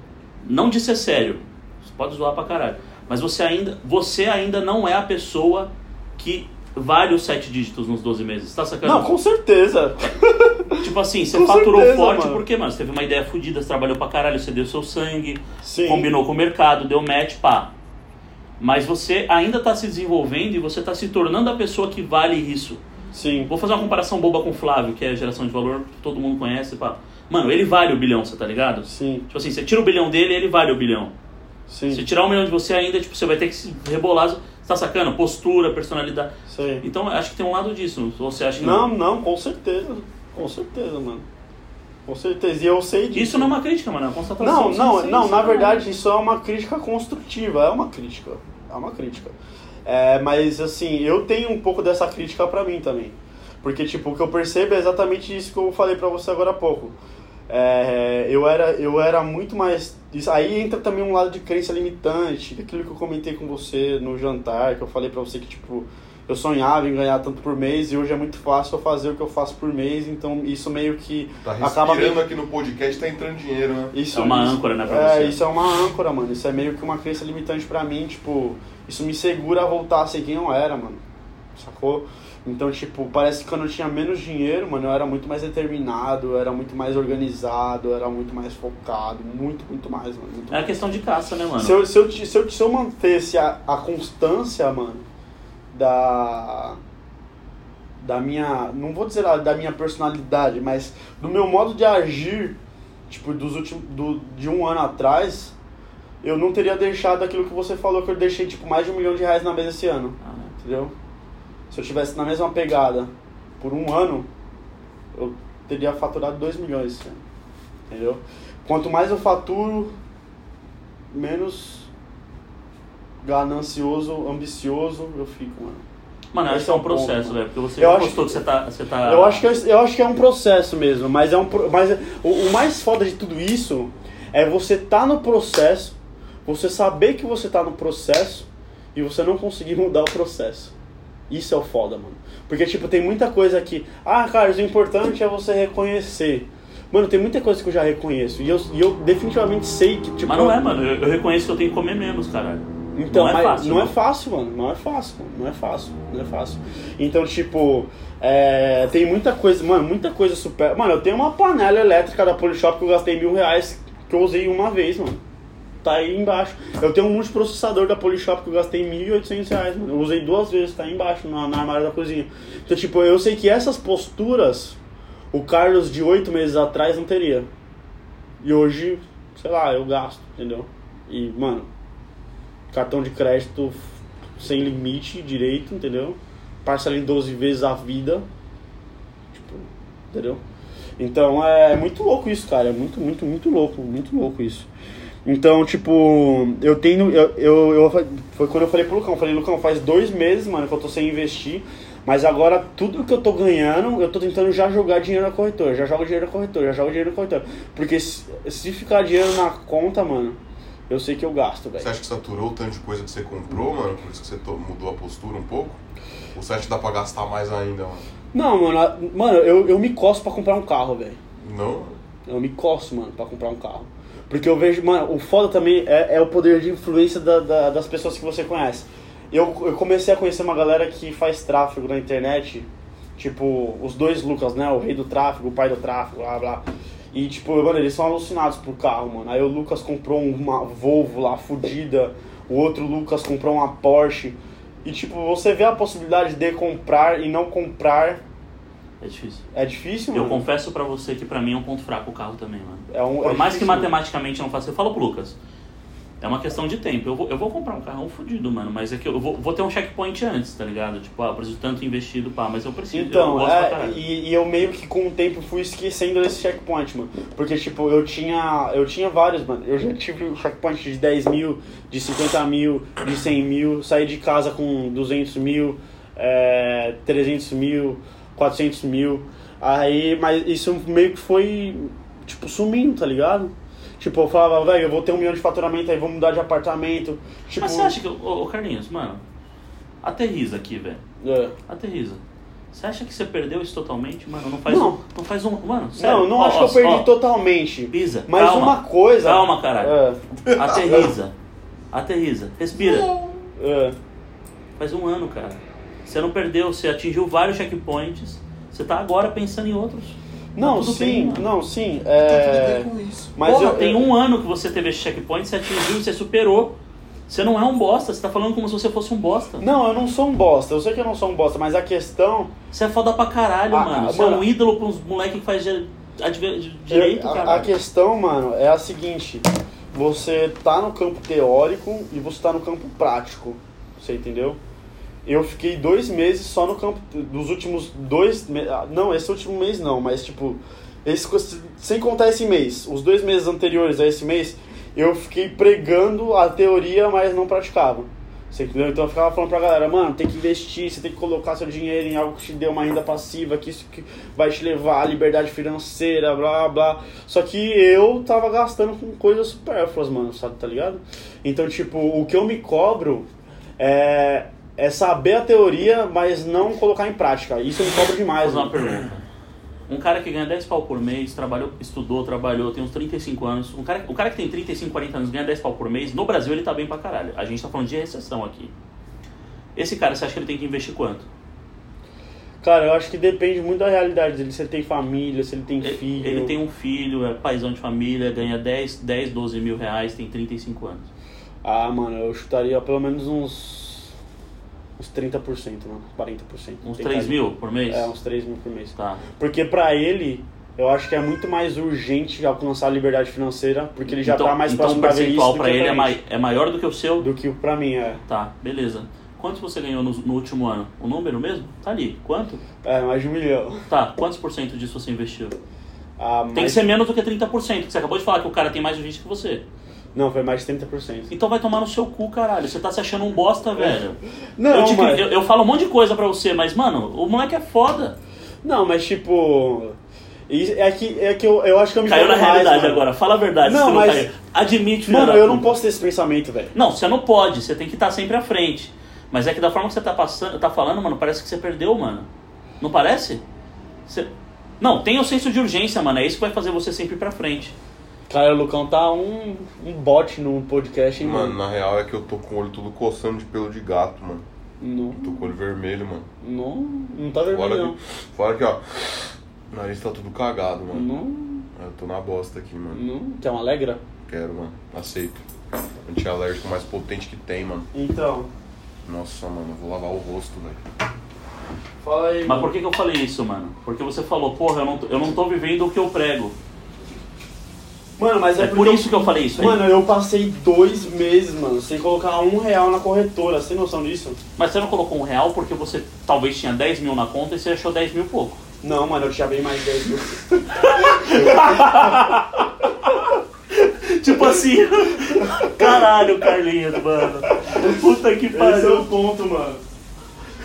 não de ser sério. Você pode zoar pra caralho. Mas você ainda, você ainda não é a pessoa que vale os sete dígitos nos 12 meses. Tá sacando? Não, com certeza. Tipo assim, você Com faturou certeza, forte mano. porque, mano, você teve uma ideia fodida, você trabalhou pra caralho, você deu seu sangue, Sim. combinou com o mercado, deu match, pá. Mas você ainda tá se desenvolvendo e você tá se tornando a pessoa que vale isso. Sim. Vou fazer uma comparação boba com o Flávio, que é geração de valor, que todo mundo conhece, pá. Mano, ele vale o bilhão, você tá ligado? Sim. Tipo assim, você tira o bilhão dele, ele vale o bilhão. Sim. Se tirar um milhão de você ainda, tipo, você vai ter que se rebolar. Você tá sacando? Postura, personalidade. Então, acho que tem um lado disso. Você acha que Não, não, com certeza. Com certeza, mano. Com certeza. E eu sei disso. Isso não é uma crítica, mano, é uma constatação. Não, não, não, sim, na verdade isso é uma crítica construtiva, é uma crítica, é uma crítica. É, mas assim, eu tenho um pouco dessa crítica pra mim também. Porque tipo, o que eu percebo é exatamente isso que eu falei pra você agora há pouco. É, eu, era, eu era muito mais. Isso, aí entra também um lado de crença limitante, aquilo que eu comentei com você no jantar, que eu falei pra você que tipo, eu sonhava em ganhar tanto por mês e hoje é muito fácil eu fazer o que eu faço por mês, então isso meio que Tá acaba meio- aqui no podcast, tá entrando dinheiro, né? isso, É uma isso- âncora, né, pra É, você. isso é uma âncora, mano. Isso é meio que uma crença limitante pra mim, tipo, isso me segura a voltar a ser quem eu era, mano. Sacou? Então, tipo, parece que quando eu tinha menos dinheiro, mano, eu era muito mais determinado, eu era muito mais organizado, eu era muito mais focado, muito, muito mais, mano. muito É a questão de caça, né, mano? se eu, se, eu, se, eu, se eu mantesse a, a constância, mano, da. Da minha. Não vou dizer a- da minha personalidade, mas do meu modo de agir, tipo, dos últimos. Do, de um ano atrás, eu não teria deixado aquilo que você falou que eu deixei, tipo, mais de um milhão de reais na mesa esse ano. Ah, Entendeu? Se eu tivesse na mesma pegada por um ano, eu teria faturado 2 milhões. Entendeu? Quanto mais eu faturo, menos ganancioso, ambicioso eu fico, mano. Mano, eu acho Esse que é um o ponto, processo, velho. Porque você Eu já acho postou que, você tá. Você tá... Eu acho, que, é- eu acho que é um processo mesmo, mas é um mas o, o mais foda de tudo isso é você tá no processo, você saber que você tá no processo e você não conseguir mudar o processo. Isso é o foda, mano. Porque, tipo, tem muita coisa que. Ah, Carlos, o importante é você reconhecer. Mano, tem muita coisa que eu já reconheço. E eu, e eu definitivamente sei que, tipo. Mas não é, mano. Eu, eu reconheço que eu tenho que comer menos, caralho. Então, não é fácil. não é mano. fácil, mano. Não é fácil, mano. Não é fácil. Não é fácil. Então, tipo, é, tem muita coisa, mano, muita coisa super. Mano, eu tenho uma panela elétrica da Polishop que eu gastei mil reais que eu usei uma vez, mano. Tá aí embaixo. Eu tenho um multiprocessador da Polishop que eu gastei 1.800 reais, mano. Eu usei duas vezes, tá aí embaixo, na, na armário da cozinha. Então, tipo, eu sei que essas posturas o Carlos de oito meses atrás não teria. E hoje, sei lá, eu gasto, entendeu? E, mano, cartão de crédito sem limite direito, entendeu? Parcela em 12 vezes a vida. Tipo, entendeu? Então é muito louco isso, cara. É muito, muito, muito louco. Muito louco isso. Então, tipo, eu tenho. Eu, eu, eu- foi quando eu falei pro Lucão, eu falei, Lucão, faz dois meses, mano, que eu tô sem investir. Mas agora tudo que eu tô ganhando, eu tô tentando já jogar dinheiro na corretora. Já jogo dinheiro na corretora, já jogo dinheiro na corretora. Porque se, se ficar dinheiro na conta, mano, eu sei que eu gasto, velho. Você acha que saturou o tanto de coisa que você comprou, mano? Por isso que você mudou a postura um pouco? Ou você acha que dá pra gastar mais ainda, mano? Não, mano, mano, eu, eu me coço pra comprar um carro, velho. Não? Eu me coço, mano, pra comprar um carro. Porque eu vejo, mano, o foda também é, é o poder de influência da- da- das pessoas que você conhece. Eu, eu comecei a conhecer uma galera que faz tráfego na internet, tipo, os dois Lucas, né? O rei do tráfego, o pai do tráfego, blá blá. E, tipo, mano, eles são alucinados por carro, mano. Aí o Lucas comprou uma Volvo lá, fodida. O outro Lucas comprou uma Porsche. E, tipo, você vê a possibilidade de comprar e não comprar. É difícil. É difícil, Eu mano. confesso pra você que pra mim é um ponto fraco o carro também, mano. É um, Por é mais que difícil, mano. matematicamente não faça, eu falo pro Lucas. É uma questão de tempo. Eu vou, eu vou comprar um carrão fudido, mano. Mas é que eu vou, vou ter um checkpoint antes, tá ligado? Tipo, ah, eu preciso tanto investido, pá, mas eu preciso. eu Então, pra é, e, e eu meio que com o tempo fui esquecendo desse checkpoint, mano. Porque, tipo, eu tinha. Eu tinha vários, mano. Eu já tive checkpoint de 10 mil, de 50 mil, de 100 mil, saí de casa com 200 mil, é, 300 mil, 400 mil. Aí, mas isso meio que foi, tipo, sumindo, tá ligado? Tipo, eu falava, velho, eu vou ter um milhão de faturamento, aí vou mudar de apartamento. Tipo, Mas você acha que. Ô, ô, Carlinhos, mano. Aterriza aqui, velho. é. Aterriza. Você acha que você perdeu isso totalmente? Mano, não faz Não. um. Não faz um. Mano, sério. Não, não ó, acho ó, que eu perdi ó, totalmente. Pisa. Mas calma. uma coisa. Calma, caralho. É, Aterriza. Aterriza. Respira. é. Faz um ano, cara. Você não perdeu, você atingiu vários checkpoints. Você tá agora pensando em outros. Não, Tá sim, bem, não, sim. Tá tudo É... bem com isso. Mas Porra, eu, tem eu- um ano que você teve esse checkpoint, você atingiu, você superou. Você não é um bosta, você tá falando como se você fosse um bosta. Não, eu não sou um bosta. Eu sei que eu não sou um bosta, mas a questão. Você é foda pra caralho, Ah, mano. ah, Você é mano. um ídolo pra uns moleque que faz direito, a, a cara. questão, mano, é a seguinte: você tá no campo teórico e você tá no campo prático. Você entendeu? Eu fiquei dois meses só no campo. Dos últimos dois. ah, Não, esse último mês não, mas tipo. Esse, sem contar esse mês, os dois meses anteriores a esse mês, eu fiquei pregando a teoria, mas não praticava. Você entendeu? Então eu ficava falando pra galera, mano, tem que investir, você tem que colocar seu dinheiro em algo que te dê uma renda passiva, que isso que vai te levar à liberdade financeira, blá blá. Só que eu tava gastando com coisas supérfluas, mano, sabe, tá ligado? Então, tipo, o que eu me cobro é, é saber a teoria, mas não colocar em prática. Isso me cobro Vou demais, fazer uma mano. pergunta. Um cara que ganha 10 pau por mês, trabalhou, estudou, trabalhou, tem uns 35 anos. Um cara, o cara que tem 35, 40 anos ganha 10 pau por mês, no Brasil ele tá bem pra caralho. A gente tá falando de recessão aqui. Esse cara, você acha que ele tem que investir quanto? Cara, eu acho que depende muito da realidade dele, se ele tem família, se ele tem Ele, filho. ele tem um filho, é paizão de família, ganha 10, 10, 12 mil reais, tem 35 anos. Ah, mano, eu chutaria pelo menos uns. Uns 30%, mano. 40%. Uns Tem 3 cara- mil por mês? É, uns 3 mil por mês. Tá. Porque pra ele, eu acho que é muito mais urgente alcançar a liberdade financeira, porque ele já então, tá mais então próximo o da velhice percentual do pra que ele é, pra mai, gente. é maior do que o seu? Do que pra mim, é. Tá, beleza. Quanto você ganhou no, no último ano? O número mesmo? Tá ali. Quanto? É, mais de um milhão. Tá, quantos por cento disso você investiu? Ah, Tem que mais- ser menos do que 30%, que você acabou de falar que o cara tem mais urgência que você. Não, foi mais de 30%. Então vai tomar no seu cu, caralho. Você tá se achando um bosta, velho. Não, eu, te- mas... eu, eu falo um monte de coisa pra você, mas, mano, o moleque é foda. Não, mas tipo... É que, é que eu, eu acho que eu me Caiu na mais, realidade mano. agora. Fala a verdade. Não, mas- caiu. Admite, Mano, eu não posso ter esse pensamento, velho. Não, você não pode. Você tem que estar sempre à frente. Mas é que da forma que você tá, passando, tá falando, mano, parece que você perdeu, mano. Não parece? Você... Não, tem o senso de urgência, mano. É isso que vai fazer você sempre ir pra frente. Cara, o Lucão tá um, um bot no podcast, hein, Mano, mano? na real é que eu tô com o olho tudo coçando de pelo de gato, mano. Não, Tô com o olho vermelho, mano. não, não tá vermelho, Fora não. que, fora que, ó. O nariz tá tudo cagado, mano. Não, Eu tô na bosta aqui, mano. não. Quer uma alegra? Quero, mano. Aceito. Antialérgico mais potente que tem, mano. Então, Nossa, mano, eu vou lavar o rosto, velho. fala aí. Mas por que, que eu falei isso, mano? Porque você falou, porra, eu não, tô- eu não tô vivendo o que eu prego. Mano, mas é, É por eu- isso que eu falei isso aí. Mano, eu passei dois meses, mano, sem colocar um real na corretora. Tem noção disso? Mas você não colocou um real porque você talvez tinha 10 mil na conta e você achou 10 mil pouco. Não, mano, eu tinha bem mais 10 mil. Tipo assim, caralho, Carlinhos, mano. Puta que Esse é pariu. o ponto, mano.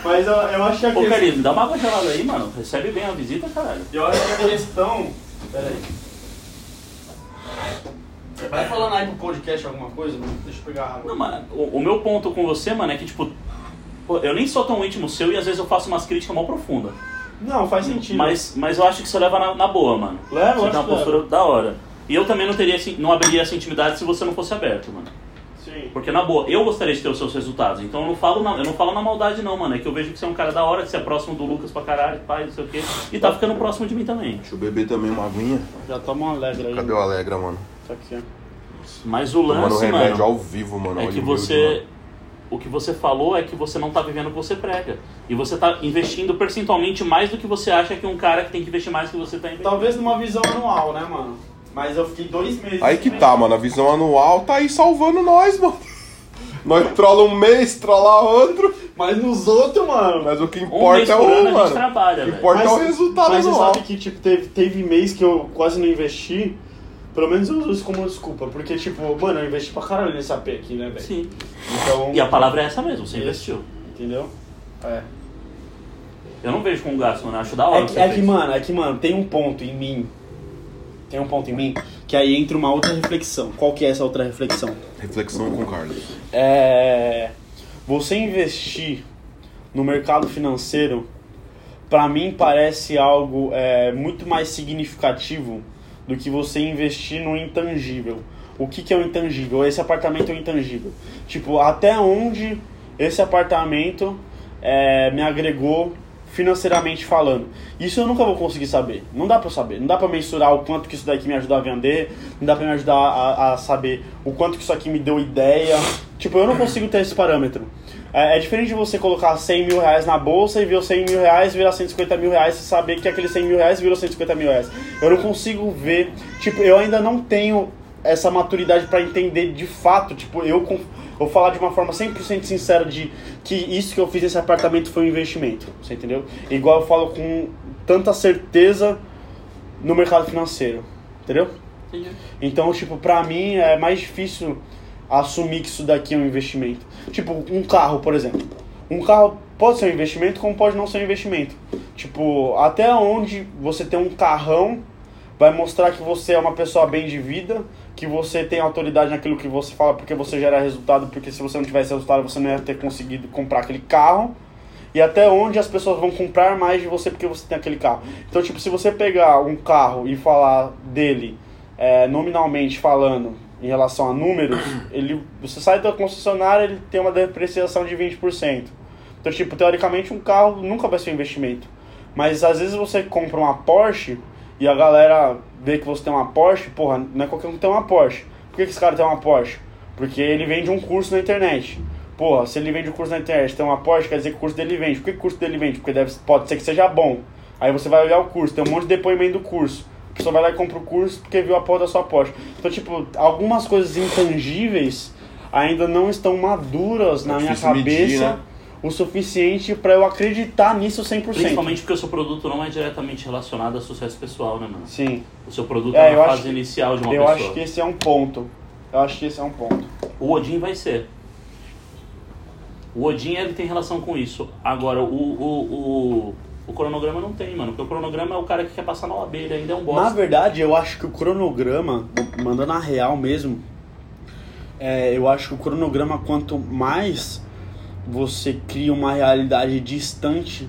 Mas eu, eu acho que a Ô, questão... Carlinhos, me dá uma água gelada aí, mano. Recebe bem a visita, caralho. Eu acho que a questão... Pera aí. Vai falando aí pro podcast alguma coisa, mano. Deixa eu pegar a água. Não, mano, o, o meu ponto com você, mano, é que, tipo, eu nem sou tão íntimo seu e às vezes eu faço umas críticas mal profundas. Não, faz sentido. Mas, mas eu acho que você leva na, na boa, mano. Leva, Você tem uma postura da hora. E eu também não teria, esse- não abriria essa intimidade se você não fosse aberto, mano. Sim. Porque na boa, eu gostaria de ter os seus resultados. Então eu não falo na, eu não falo na maldade não, mano. É que eu vejo que você é um cara da hora, que você é próximo do Lucas pra caralho, pai, não sei o quê. E tá ficando próximo de mim também. Deixa eu beber também uma aguinha. Já toma uma alegra aí. Cadê o Alegra, mano? Tá aqui, ó. Mas o Tomando lance, remédio mano, ao vivo, mano. é que você. mano. O que você falou é que você não tá vivendo o que você prega. E você tá investindo percentualmente mais do que você acha que um cara que tem que investir mais que você tá investindo. Talvez numa visão anual, né, mano? Mas eu fiquei dois meses... Aí que tá, mano. A visão anual tá aí salvando nós, mano. Nós trola um mês, trola outro. Mas nos outros, mano... Mas o que Um importa mês é o, ano a gente mano. trabalha, O que importa é o resultado Mas você anual. sabe que, tipo, teve, teve mês que eu quase não investi. Pelo menos eu uso isso como desculpa. Porque, tipo, mano, eu investi pra caralho nesse AP aqui, né, velho? Sim. Então... E a palavra é essa mesmo, você investiu. Entendeu? É. Eu não vejo com gasto, mano. Eu acho da hora. É que, você é que, mano, é que, mano, tem um ponto em mim. Tem um ponto em mim que aí entra uma outra reflexão. Qual que é essa outra reflexão? Reflexão com o Carlos. É. Você investir no mercado financeiro, pra mim parece algo é, muito mais significativo do que você investir no intangível. O que, que é o intangível? Esse apartamento é o intangível. Tipo, até onde esse apartamento é, me agregou financeiramente falando. Isso eu nunca vou conseguir saber. Não dá eu saber. Não dá pra mensurar o quanto que isso daqui me ajudou a vender. Não dá pra me ajudar a, a saber o quanto que isso aqui me deu ideia. Tipo, eu não consigo ter esse parâmetro. É, é diferente de você colocar 100 mil reais na bolsa e ver os 100 mil reais virar 150 mil reais e saber que aqueles 100 mil reais virou 150 mil reais. Eu não consigo ver. Tipo, eu ainda não tenho essa maturidade pra entender de fato. Tipo, eu vou falar de uma forma 100% sincera de que isso que eu fiz nesse apartamento foi um investimento. Você entendeu? Igual eu falo com tanta certeza no mercado financeiro. Entendeu? Entendi. Então, tipo, pra mim é mais difícil assumir que isso daqui é um investimento. Tipo, um carro, por exemplo. Um carro pode ser um investimento, como pode não ser um investimento. Tipo, até onde você tem um carrão vai mostrar que você é uma pessoa bem de vida, que você tem autoridade naquilo que você fala porque você gera resultado, porque se você não tivesse resultado você não ia ter conseguido comprar aquele carro. E até onde as pessoas vão comprar mais de você porque você tem aquele carro. Então, tipo, se você pegar um carro e falar dele é, nominalmente falando em relação a números, ele, você sai da concessionária ele tem uma depreciação de 20%. Então, tipo, teoricamente um carro nunca vai ser um investimento. Mas às vezes você compra uma Porsche e a galera vê que você tem uma Porsche, porra, não é qualquer um que tem uma Porsche. Por que, que esse cara tem uma Porsche? Porque ele vende um curso na internet. Porra, se ele vende um curso na internet, tem uma Porsche, quer dizer que o curso dele vende. Por que, que o curso dele vende? Porque deve, pode ser que seja bom. Aí você vai olhar o curso, tem um monte de depoimento do curso. A pessoa vai lá e compra o curso porque viu a porra da sua Porsche. Então, tipo, algumas coisas intangíveis ainda não estão maduras na É minha difícil cabeça medir, né? O suficiente pra eu acreditar nisso 100%. Principalmente porque o seu produto não é diretamente relacionado a sucesso pessoal, né, mano? Sim. O seu produto É, é, eu fase que- inicial de uma eu pessoa. acho que esse é um ponto. Eu acho que esse é um ponto. O Odin vai ser. O Odin ele tem relação com isso. Agora, o, o, o, o cronograma não tem, mano. Porque o cronograma é o cara que quer passar na OAB, ele ainda é um bosta. Na verdade, eu acho que o cronograma, mandando a real mesmo, é, eu acho que o cronograma, quanto mais você cria uma realidade distante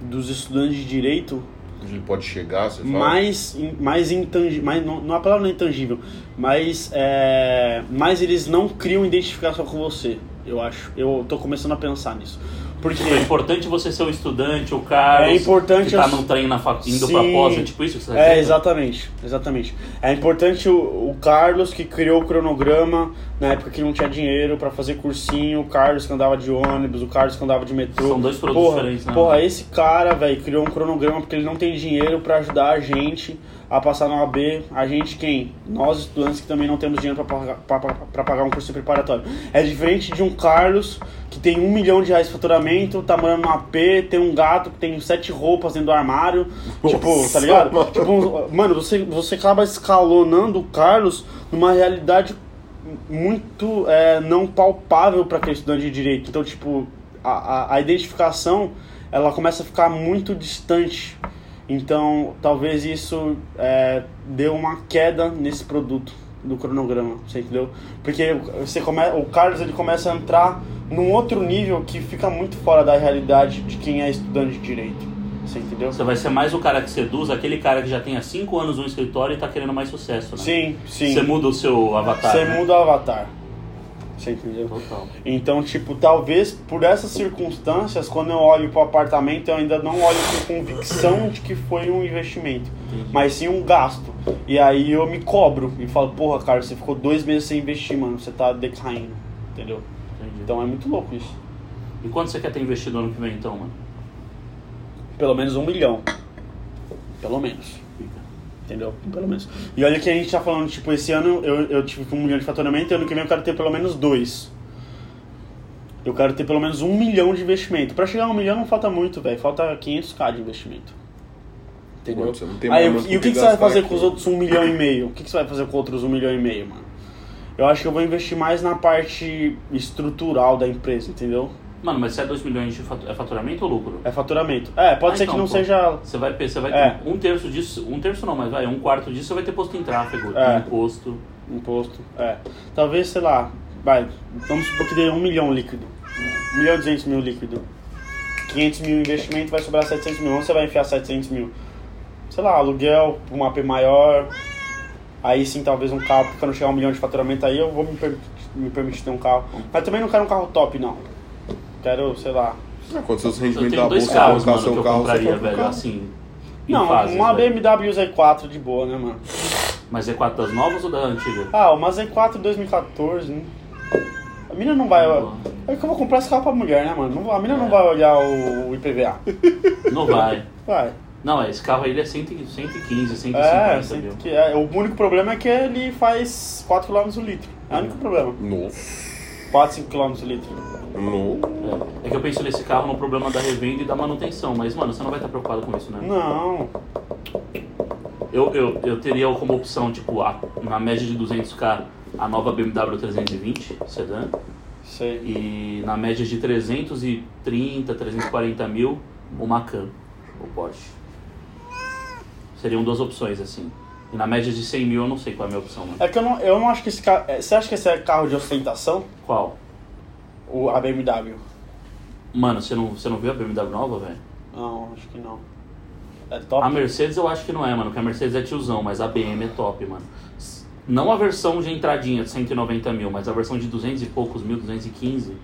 dos estudantes de direito, ele pode chegar, você fala. mais, mais intangível, mais, não, não a palavra não é intangível, mas é, mais eles não criam identificação com você, eu acho. Eu tô começando a pensar nisso. Porque É importante você ser o estudante, o Carlos, É importante que tá as- no trem na fac... indo pra Sim. pós, é tipo isso que você tá É, dizendo? exatamente, exatamente. É importante o, o Carlos que criou o cronograma na época que não tinha dinheiro pra fazer cursinho, o Carlos que andava de ônibus, o Carlos que andava de metrô. São dois produtos porra, diferentes, né? Porra, esse cara, velho, criou um cronograma porque ele não tem dinheiro pra ajudar a gente a passar na OAB. A gente quem? Nós estudantes que também não temos dinheiro pra pagar, um curso preparatório. É diferente de um Carlos que tem um milhão de reais de faturamento, tá morando no AP, tem um gato que tem sete roupas dentro do armário. tipo, Nossa, tá ligado? mano. Tipo, mano, você, você acaba escalonando o Carlos numa realidade muito é, não palpável para aquele estudante de direito. Então, tipo, a, a, a identificação ela começa a ficar muito distante. Então, talvez isso é, deu uma queda nesse produto do cronograma, você entendeu? Porque você come, o Carlos ele começa a entrar num outro nível que fica muito fora da realidade de quem é estudante de direito, você entendeu? Você vai ser mais o cara que seduz, aquele cara que já tem há 5 anos no escritório e tá querendo mais sucesso, né? Sim, sim. Você muda o seu avatar. Você né? muda o avatar. Você entendeu? Total. Então, tipo, talvez por essas circunstâncias, quando eu olho pro apartamento, eu ainda não olho com convicção de que foi um investimento, mas sim um gasto. E aí eu me cobro e falo, porra, cara, você ficou dois meses sem investir, mano, você tá decaindo, entendeu? Entendi. Então é muito louco isso. E quanto você quer ter investido ano que vem, então, mano? Pelo menos um milhão. Pelo menos. Entendeu? Pelo menos. E olha que a gente tá falando, tipo, esse ano eu, eu tive um milhão de faturamento e ano que vem eu quero ter pelo menos dois. Eu quero ter pelo menos um milhão de investimento. Pra chegar a um milhão não falta muito, velho. Falta 500k de investimento. Entendeu? Pô, tem Aí, e o com que, que você vai fazer aqui. com os outros um milhão e meio? O que, que você vai fazer com outros um milhão e meio, mano? Eu acho que eu vou investir mais na parte estrutural da empresa, entendeu? Mano, mas se é 2 milhões de fatu- é faturamento ou lucro? É faturamento. É, pode Ah, ser então, que não pô. seja Você vai, você vai ter É. um terço disso, um terço não, mas vai, um quarto disso você vai ter posto em tráfego, É. imposto. Imposto, é. Talvez, sei lá, vai, vamos supor que dê um milhão líquido. Um milhão e duzentos mil líquido. 500 mil investimento, vai sobrar 700 mil. Onde você vai enfiar 700 mil? Sei lá, aluguel, um AP maior. Aí sim, talvez um carro, porque quando chegar um milhão de faturamento aí eu vou me, per- me permitir ter um carro. Mas também não quero um carro top, não. Quero, sei lá. Ah, Quando seus Eu rendimentos da bolsa carros, colocar seu eu carro, compraria, compra velho, carro. assim. Não, fases, uma velho. BMW Z4 de boa, né, mano? Mas é quatro das novas ou da antiga? Ah, uma Z4 2014, né? A mina não vai. É que eu vou comprar esse carro pra mulher, né, mano? A mina não vai olhar o IPVA. Não vai. Vai. Não, é, esse carro aí ele é 100, 115, 150, É, que é, o único problema é que ele faz 4 km o litro. É o único problema. Nossa. 4, 5 km o litro. No. É. É que eu penso nesse carro no problema da revenda e da manutenção, mas, mano, você não vai estar preocupado com isso, né? Não. Eu, eu, eu teria como opção, tipo, a, na média de 200k, a nova BMW 320 sedã, Sei. e na média de 330, 340 mil, o Macan, o Porsche. Seriam duas opções, assim. E na média de 100 mil, eu não sei qual é a minha opção, mano. É que eu não, eu não acho que esse carro. é, Você acha que esse é carro de ostentação? Qual? O, a BMW? Mano, você não, você não viu a BMW nova, velho? Não, acho que não. É top? A Mercedes eu acho que não é, mano, porque a Mercedes é tiozão, mas a BM é top, mano. Não a versão de entradinha de 190 mil, mas a versão de 200 e poucos mil, 215.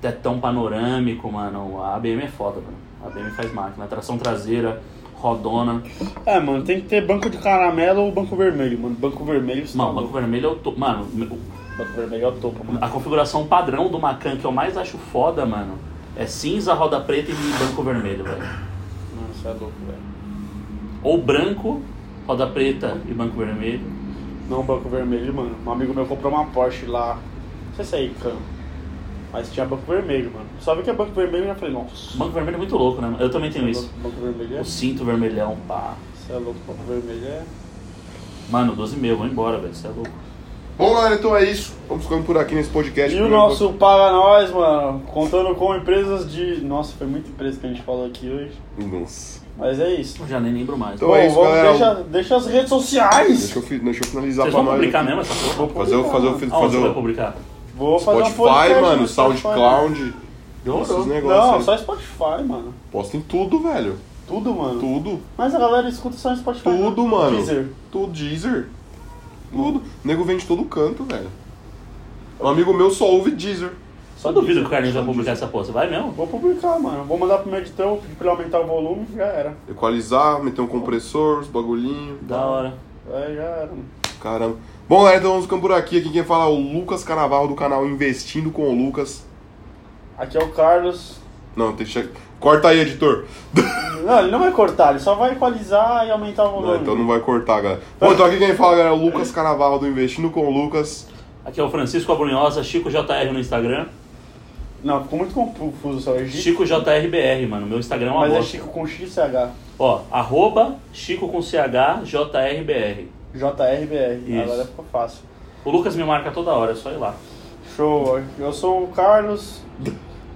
Tetão panorâmico, mano. A BM é foda, mano. A BM faz máquina. Tração traseira, rodona. É, mano, tem que ter banco de caramelo ou banco vermelho, mano. Banco vermelho. Mano, banco vermelho é o topo. Mano, Banco vermelho é o topo, mano. a configuração padrão do Macan que eu mais acho foda, mano, é cinza, roda preta e banco vermelho, velho. Mano, você é louco, velho. Ou branco, roda preta e banco vermelho. Não, banco vermelho, mano. Um amigo meu comprou uma Porsche lá. Não sei se é Ican. Mas tinha banco vermelho, mano. Só vi que é banco vermelho e já falei, nossa. Banco vermelho é muito louco, né? Eu também tenho isso. Banco, banco vermelho é. O cinto vermelhão, pá. Você é louco, banco vermelho é. Mano, 12 mil, vou embora, velho. Você é louco. Bom, galera, então é isso. Vamos ficando por aqui nesse podcast. E o nosso Paga Nós, mano, contando com empresas de. Nossa, foi muita empresa que a gente falou aqui hoje. Nossa. Mas é isso. Eu já nem lembro mais. Então Bom, é isso, vamos, galera. deixa, deixa as redes sociais. Deixa eu, deixa eu finalizar Vocês pra vão publicar aqui. mesmo essa porra? Vou Fazer o. Fazer Fazer Aonde você vai o publicar? Vou fazer um Spotify, podcast mano, Spotify. SoundCloud. Esses Não, negócios. aí. só Spotify, mano. Posta em tudo, velho. Tudo, mano. Tudo. Mas a galera escuta só no Spotify. Tudo, né? mano. Deezer. Tudo, Deezer. Tudo. O nego vende todo canto, velho. Um amigo meu só ouve Deezer. Só duvido que o Carlinhos vai publicar essa porra. Você vai mesmo? Vou publicar, mano. Vou mandar pro meu editor, pedir pra ele aumentar o volume, já era. Equalizar, meter um compressor, os bagulhinhos. Da hora. É, já era. mano. Caramba. Bom, galera, então vamos ficando por aqui. Aqui quem fala é o Lucas Canavarro do canal Investindo com o Lucas. Aqui é o Carlos. Não, tem que che... Corta aí, editor. Não, ele não vai cortar, ele só vai equalizar e aumentar o volume. Não, então não vai cortar, galera. Bom, então aqui quem fala, galera, é o Lucas Canavarro do Investindo com o Lucas. Aqui é o Francisco Abrunhosa, Chico JR no Instagram. Não, ficou muito confuso só. É Chico, Chico JRBR, mano. Meu Instagram é uma mas é bosta. Chico com XCH. Ó, arroba Chico com CH JRBR. JRBR. Isso. Agora ficou fácil. O Lucas me marca toda hora, é só ir lá. Show. Eu sou o Carlos.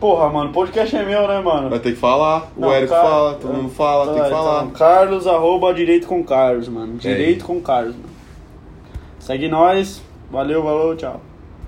Porra, mano, podcast é meu, né, mano? Vai ter que falar. O Não, Érico Car- fala, todo mundo fala, tem que Então, falar. Carlos, arroba direito com Carlos, mano. É Direito com Carlos, mano. Segue nós. Valeu, valeu, tchau.